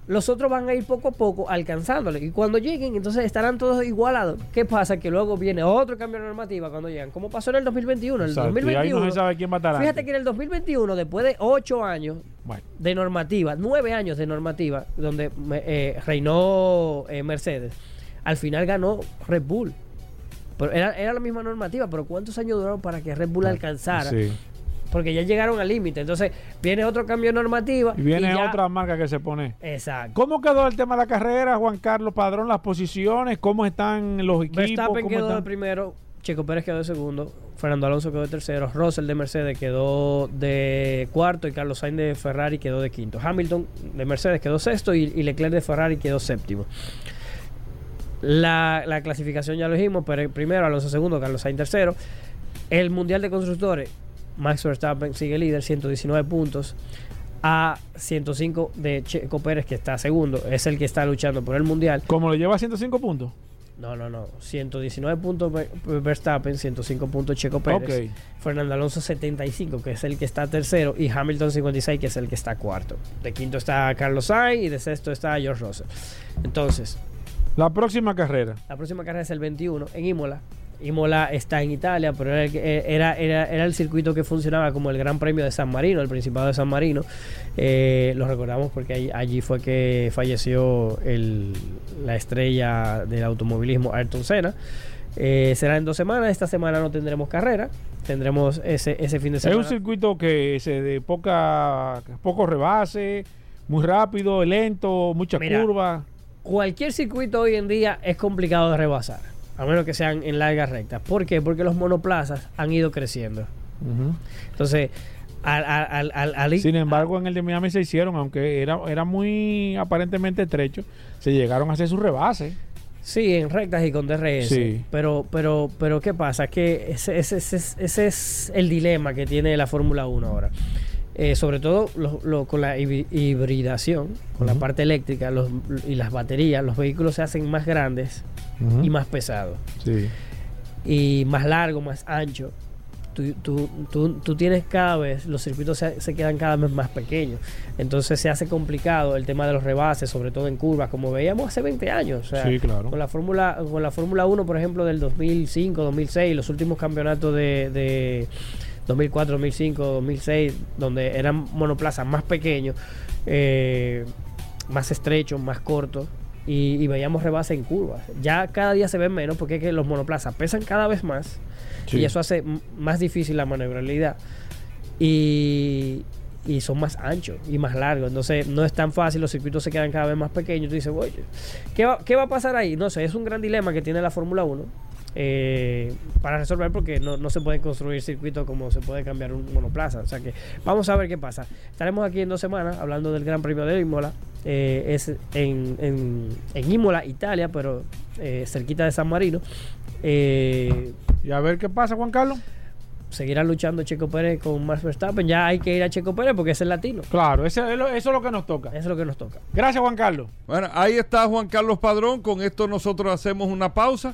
los otros van a ir poco a poco alcanzándole. Y cuando lleguen, entonces estarán todos igualados. ¿Qué pasa? Que luego viene otro cambio de normativa cuando llegan. Como pasó en el 2021. En el Exacto, y ahí 2021 no se sabe quién Fíjate que en el 2021, después de ocho años Bueno. de normativa, nueve años de normativa, donde eh, reinó eh, Mercedes, al final ganó Red Bull. Pero era, era la misma normativa, pero ¿cuántos años duraron para que Red Bull alcanzara? Sí. Porque ya llegaron al límite. Entonces, viene otro cambio de normativa. Y viene ya- otra marca que se pone. Exacto. ¿Cómo quedó el tema de la carrera, Juan Carlos Padrón? Las posiciones, ¿cómo están los equipos? Verstappen ¿Cómo quedó de están? primero, Checo Pérez quedó de segundo, Fernando Alonso quedó de tercero, Russell de Mercedes quedó de cuarto y Carlos Sainz de Ferrari quedó de quinto. Hamilton de Mercedes quedó sexto y, y Leclerc de Ferrari quedó séptimo. La, la clasificación ya lo dijimos, pero primero Alonso segundo, Carlos Sainz tercero. El Mundial de Constructores, Max Verstappen sigue líder, 119 puntos. A 105 de Checo Pérez, que está segundo, es el que está luchando por el Mundial. ¿Cómo lo lleva a 105 puntos? No, no, no. 119 puntos Ver- Verstappen, 105 puntos Checo Pérez. Fernando Alonso 75, que es el que está tercero. Y Hamilton 56, que es el que está cuarto. De quinto está Carlos Sainz y de sexto está George Russell. Entonces, La próxima carrera. la próxima carrera es el 21 en Imola. Imola está en Italia, pero era el, que- era, era, era el circuito que funcionaba como el Gran Premio de San Marino, el Principado de San Marino. Eh, lo recordamos porque allí, allí fue que falleció el- la estrella del automovilismo Ayrton Senna. Eh, será en dos semanas. Esta semana no tendremos carrera. Tendremos ese, ese fin de Es semana. un circuito que se de poca poco rebase, muy rápido, lento, mucha Mira, curva. Cualquier circuito hoy en día es complicado de rebasar, a menos que sean en largas rectas. ¿Por qué? Porque los monoplazas han ido creciendo. Entonces, al, al, al, al- al- Sin embargo, en el de Miami se hicieron, aunque era, era muy aparentemente estrecho, se llegaron a hacer su rebase. Sí, en rectas y con DRS. Sí. Pero, pero, pero, ¿qué pasa? Que ese, ese, ese, ese es el dilema que tiene la Fórmula 1 ahora. Eh, sobre todo lo- lo- con la hibridación, con la parte eléctrica los- y las baterías, los vehículos se hacen más grandes y más pesados. Sí. Y más largo, más ancho. Tú, tú- tú- tú tienes cada vez, los circuitos se, se quedan cada vez más pequeños. Entonces se hace complicado el tema de los rebases, sobre todo en curvas, como veíamos hace 20 años. O sea, Sí, claro. Con la Fórmula con la Fórmula 1, por ejemplo, del 2005, 2006, los últimos campeonatos de, de 2004, 2005, 2006, donde eran monoplazas más pequeños, eh, más estrechos, más cortos. Y, y veíamos rebases en curvas. Ya cada día se ven menos porque es que los monoplazas pesan cada vez más Sí. y eso hace más difícil la maniobrabilidad. Y, y son más anchos y más largos. Entonces no es tan fácil, los circuitos se quedan cada vez más pequeños. Tú dices, oye, ¿qué va, qué va a pasar ahí? No sé, es un gran dilema que tiene la Fórmula 1 eh, para resolver porque no, no se pueden construir circuitos como se puede cambiar un monoplaza. O sea que vamos a ver qué pasa. Estaremos aquí en dos semanas hablando del Gran Premio de Imola. Eh, es en, en, en Imola, Italia, pero eh, cerquita de San Marino. Eh, y a ver qué pasa, Juan Carlos. Seguirá luchando Checo Pérez con Max Verstappen. Ya hay que ir a Checo Pérez porque es el latino. Claro, ese es lo- eso es lo que nos toca. Eso es lo que nos toca. Gracias, Juan Carlos. Bueno, ahí está Juan Carlos Padrón. Con esto nosotros hacemos una pausa.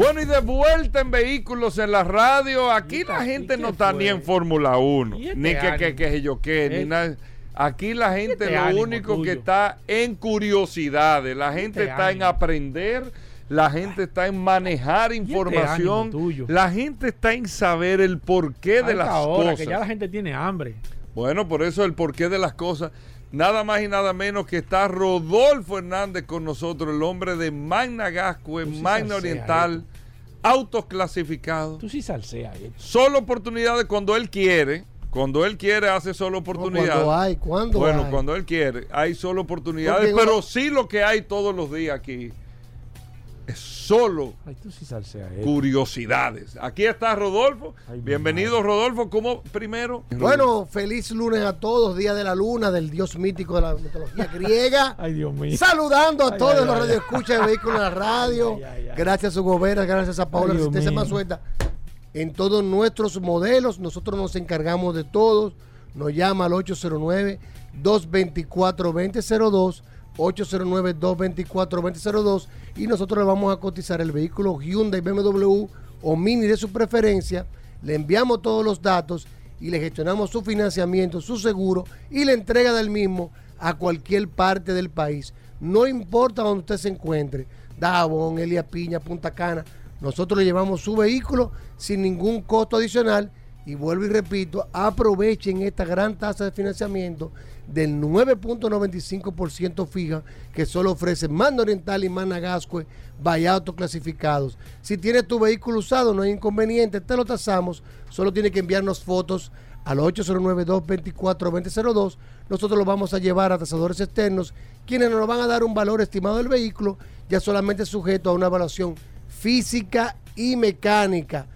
Bueno, y de vuelta en vehículos en la radio. Aquí la gente no está ni en Fórmula 1, ¿Y este ni que, que, que yo qué, ni ¿Eh? nada. Aquí la gente este lo único que está en curiosidades. La gente este está en aprender. La gente está en manejar información. La gente está en saber el porqué de las esta hora, cosas. que ya la gente tiene hambre. Bueno, por eso el porqué de las cosas. Nada más y nada menos que está Rodolfo Hernández con nosotros, el hombre de Magna Gascue, Tú sí Magna Oriental, autos clasificados. Tú sí salseas. eh. Solo oportunidades cuando él quiere. Cuando él quiere, hace solo oportunidades. cuando hay, cuando Bueno, hay. cuando él quiere, hay solo oportunidades. Porque pero uno- sí lo que hay todos los días aquí es solo Ay, tú sí salseas. eh. curiosidades. Aquí está Rodolfo. Ay, Bienvenido, Rodolfo. ¿Cómo primero? Bueno, feliz lunes a todos, día de la luna, del dios mítico de la mitología griega. Ay, Dios mío. Saludando a Ay, todos ay, los radioescuchas de vehículos en la radio. Ay, ay, ay. Gracias a Hugo Vera, gracias a Paola Resistencia Suelta. En todos nuestros modelos, nosotros nos encargamos de todos. Nos llama al 809-224-2002. 809-224-2002 y nosotros le vamos a cotizar el vehículo Hyundai, BMW o Mini de su preferencia. Le enviamos todos los datos y le gestionamos su financiamiento, su seguro y la entrega del mismo a cualquier parte del país. No importa donde usted se encuentre, Davon, Elia Piña, Punta Cana, nosotros le llevamos su vehículo sin ningún costo adicional y vuelvo y repito, aprovechen esta gran tasa de financiamiento del 9.95% fija que solo ofrece Mando Oriental y Managascue vaya autoclasificados. Si tienes tu vehículo usado, no hay inconveniente, te lo tasamos, solo tiene que enviarnos fotos al 809-224-2002. Nosotros lo vamos a llevar a tasadores externos, quienes nos van a dar un valor estimado del vehículo, ya solamente sujeto a una evaluación física y mecánica.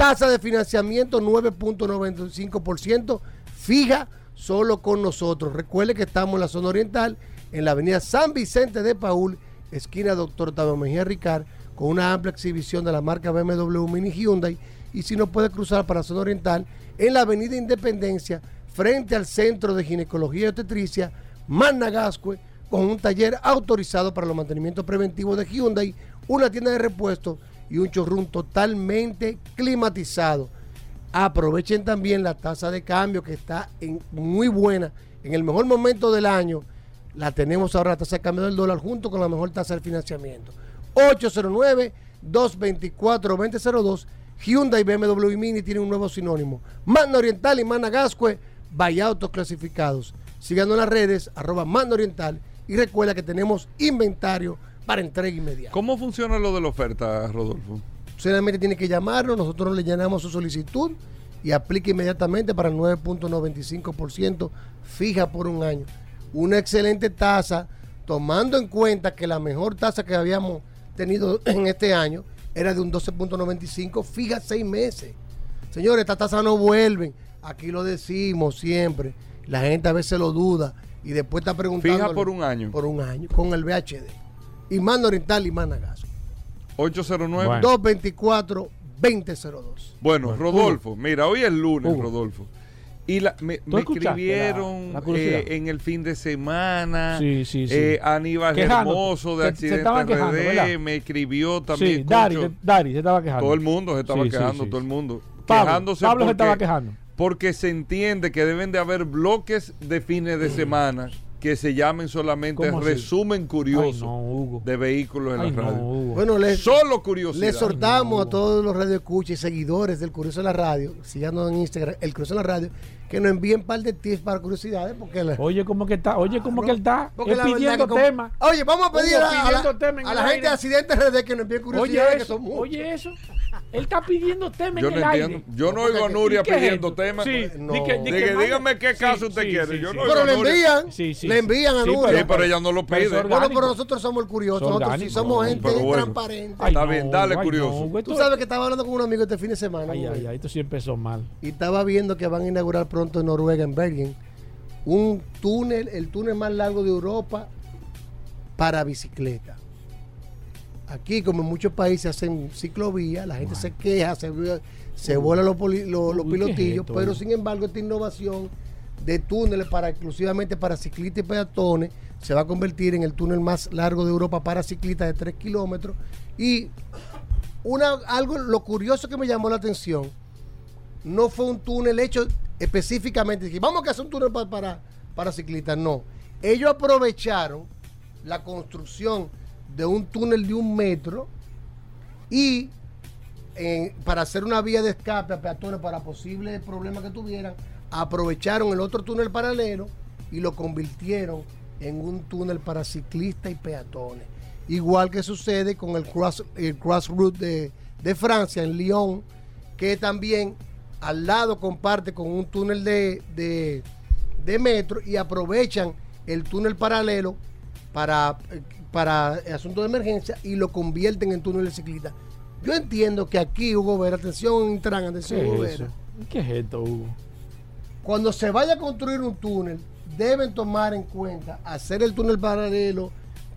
Tasa de financiamiento 9.95% fija solo con nosotros. Recuerde que estamos en la zona oriental, en la avenida San Vicente de Paul, esquina Doctor Octavio Mejía Ricard, con una amplia exhibición de la marca BMW Mini Hyundai. Y si no puede cruzar para la zona oriental, en la avenida Independencia, frente al Centro de Ginecología y Obstetricia, Managascue, con un taller autorizado para los mantenimientos preventivos de Hyundai, una tienda de repuestos y un showroom totalmente climatizado. Aprovechen también la tasa de cambio que está en muy buena, en el mejor momento del año. La tenemos ahora la tasa de cambio del dólar junto con la mejor tasa de financiamiento. 809-224-2002. Hyundai BMW Mini tienen un nuevo sinónimo. Manda Oriental y Manda Gascue, vaya autos clasificados. Síganos en las redes, arroba Manda Oriental. Y recuerda que tenemos inventario para entrega inmediata. ¿Cómo funciona lo de la oferta, Rodolfo? Solamente tiene que llamarnos, nosotros le llenamos su solicitud y aplica inmediatamente para el 9.95% fija por un año. Una excelente tasa, tomando en cuenta que la mejor tasa que habíamos tenido en este año era de un 12.95 fija seis meses. Señores, estas tasas no vuelven. Aquí lo decimos siempre. La gente a veces lo duda y después está preguntando. Fija por un año. Por un año, con el VHD. Imán Oriental, Imán Nagazo. 809. 224-2002. Bueno, Rodolfo, mira, hoy es lunes, Hugo. Rodolfo. Y la- me, ¿Tú me escuchaste escribieron la- la curiosidad? eh, en el fin de semana. Sí, sí, sí. eh, Aníbal Quejándote. Hermoso de Se- se Accidente estaban quejando, RD, ¿verdad? me escribió también. Sí, Dari, se- Dari se estaba quejando. Todo el mundo se estaba Sí, quejando, sí, todo el mundo. Pablo, quejándose Pablo se porque, estaba quejando. porque se entiende que deben de haber bloques de fines de semana que se llamen solamente resumen curioso Ay, no, Hugo. de vehículos en Ay, la no, radio. Hugo. Bueno, Solo curiosidad. le exhortamos a todos los radioescuchas y seguidores del Curioso de la Radio, síganos en Instagram, el Curioso de la Radio, que nos envíen un par de tips para curiosidades, porque la- Oye, ¿cómo que está? Oye, ¿cómo que él está? Pidiendo que como- temas. Oye, vamos a pedir Hugo, a, a la, en a gente de Accidentes RD que nos envíen Oye, curiosidades, que son oye eso. Él está pidiendo temas Yo en no el entiendo. aire. Yo no oigo a ¿Y Nuria pidiendo temas. Sí, No. di que- dígame qué Sí, caso usted sí, quiere. sí, Yo sí. no oigo Pero le envían, Sí, sí, le envían a Sí, Nuria. Sí, pero ella no lo pide. Bueno, orgánico. pero nosotros somos el curioso, Son nosotros sí somos gente bueno. transparente. Ay, Está bien, dale, ay, curioso. güey, Tú sabes que estaba hablando con un amigo este fin de semana Ay, ay, ay, esto sí empezó mal. y estaba viendo que van a inaugurar pronto en Noruega, en Bergen, un túnel, el túnel más largo de Europa para bicicleta. Aquí, como en muchos países hacen ciclovías, la gente se queja, se, se vuelan los, poli- los- los Uy, ¿qué es pilotillos, pero sin embargo esta innovación de túneles para exclusivamente para ciclistas y peatones se va a convertir en el túnel más largo de Europa para ciclistas de 3 kilómetros. Y una, algo, lo curioso que me llamó la atención, no fue un túnel hecho específicamente, dije, vamos a hacer un túnel pa- para, para ciclistas, no. Ellos aprovecharon la construcción de un túnel de un metro y para hacer una vía de escape a peatones para posibles problemas que tuvieran, aprovecharon el otro túnel paralelo y lo convirtieron en un túnel para ciclistas y peatones. Igual que sucede con el cross, el de, de Francia, en Lyon, que también al lado comparte con un túnel de, de, de metro y aprovechan el túnel paralelo para, eh, para asuntos de emergencia y lo convierten en túnel de ciclista. Yo entiendo que aquí, Hugo Vera, atención, Intran, ¿Qué atención, Hugo es? Vera. ¿Qué es esto, Hugo? Cuando se vaya a construir un túnel, deben tomar en cuenta hacer el túnel paralelo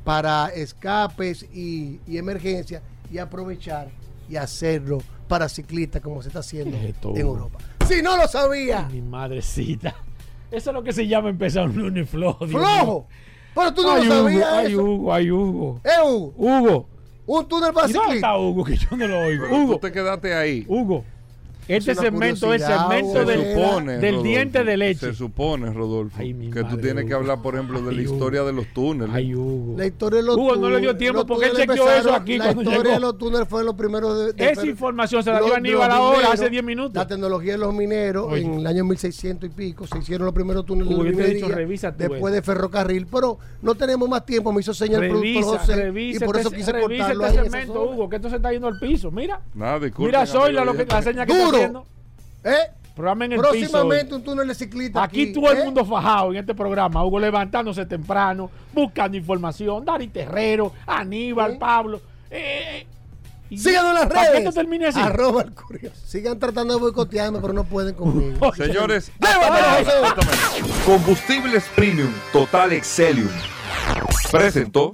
para escapes y, y emergencias y aprovechar y hacerlo para ciclistas como se está haciendo ¿Qué es esto, en Hugo? Europa. Si no lo sabía, Mi madrecita. Eso es lo que se llama empezar un lunes flojo. Flojo. Pero tú no Ay, lo Hugo, sabías. ay, eso. Hugo, ay, Hugo. Eh, Hugo, Hugo. un túnel para ¿Y dónde está Hugo? Que yo no lo oigo. Pero Hugo, Tú te quedaste ahí. Hugo. Este Es segmento es segmento del, supone, del Rodolfo, diente de leche. Se supone, Rodolfo, Ay, que tú tienes que hablar, por ejemplo, de la Hugo. historia de los túneles. Ay, Hugo. La historia de los Hugo no le dio túneles- tiempo los porque él túneles chequeó eso aquí La historia llegó. de los túneles fue los primeros de, de Esa información se la dio Aníbal ahora, hace 10 minutos. La tecnología de los mineros Oye. en el año 1600 y pico se hicieron los primeros túneles Hugo, de he dicho, minería revisa después eso. de ferrocarril, pero no tenemos más tiempo, me hizo señal el productor Revisa, José revisa y por eso este, quise revisa cortarlo este en esa segmento. Hugo, que esto se está yendo al piso. Mira. Mira, soy la, lo que, haciendo. ¿Eh? Programa en el piso. Próximamente hoy. un túnel de ciclista Aquí todo el ¿eh? mundo fajado en este programa. Hugo levantándose temprano, buscando información. Dari Terrero, Aníbal, Sí. Pablo. Eh, y- Síganos en las ¿Para qué redes. termine así? Arroba el curioso. Sigan tratando de boicotearme, pero no pueden conmigo. Señores. Combustibles Premium Total Excelium presentó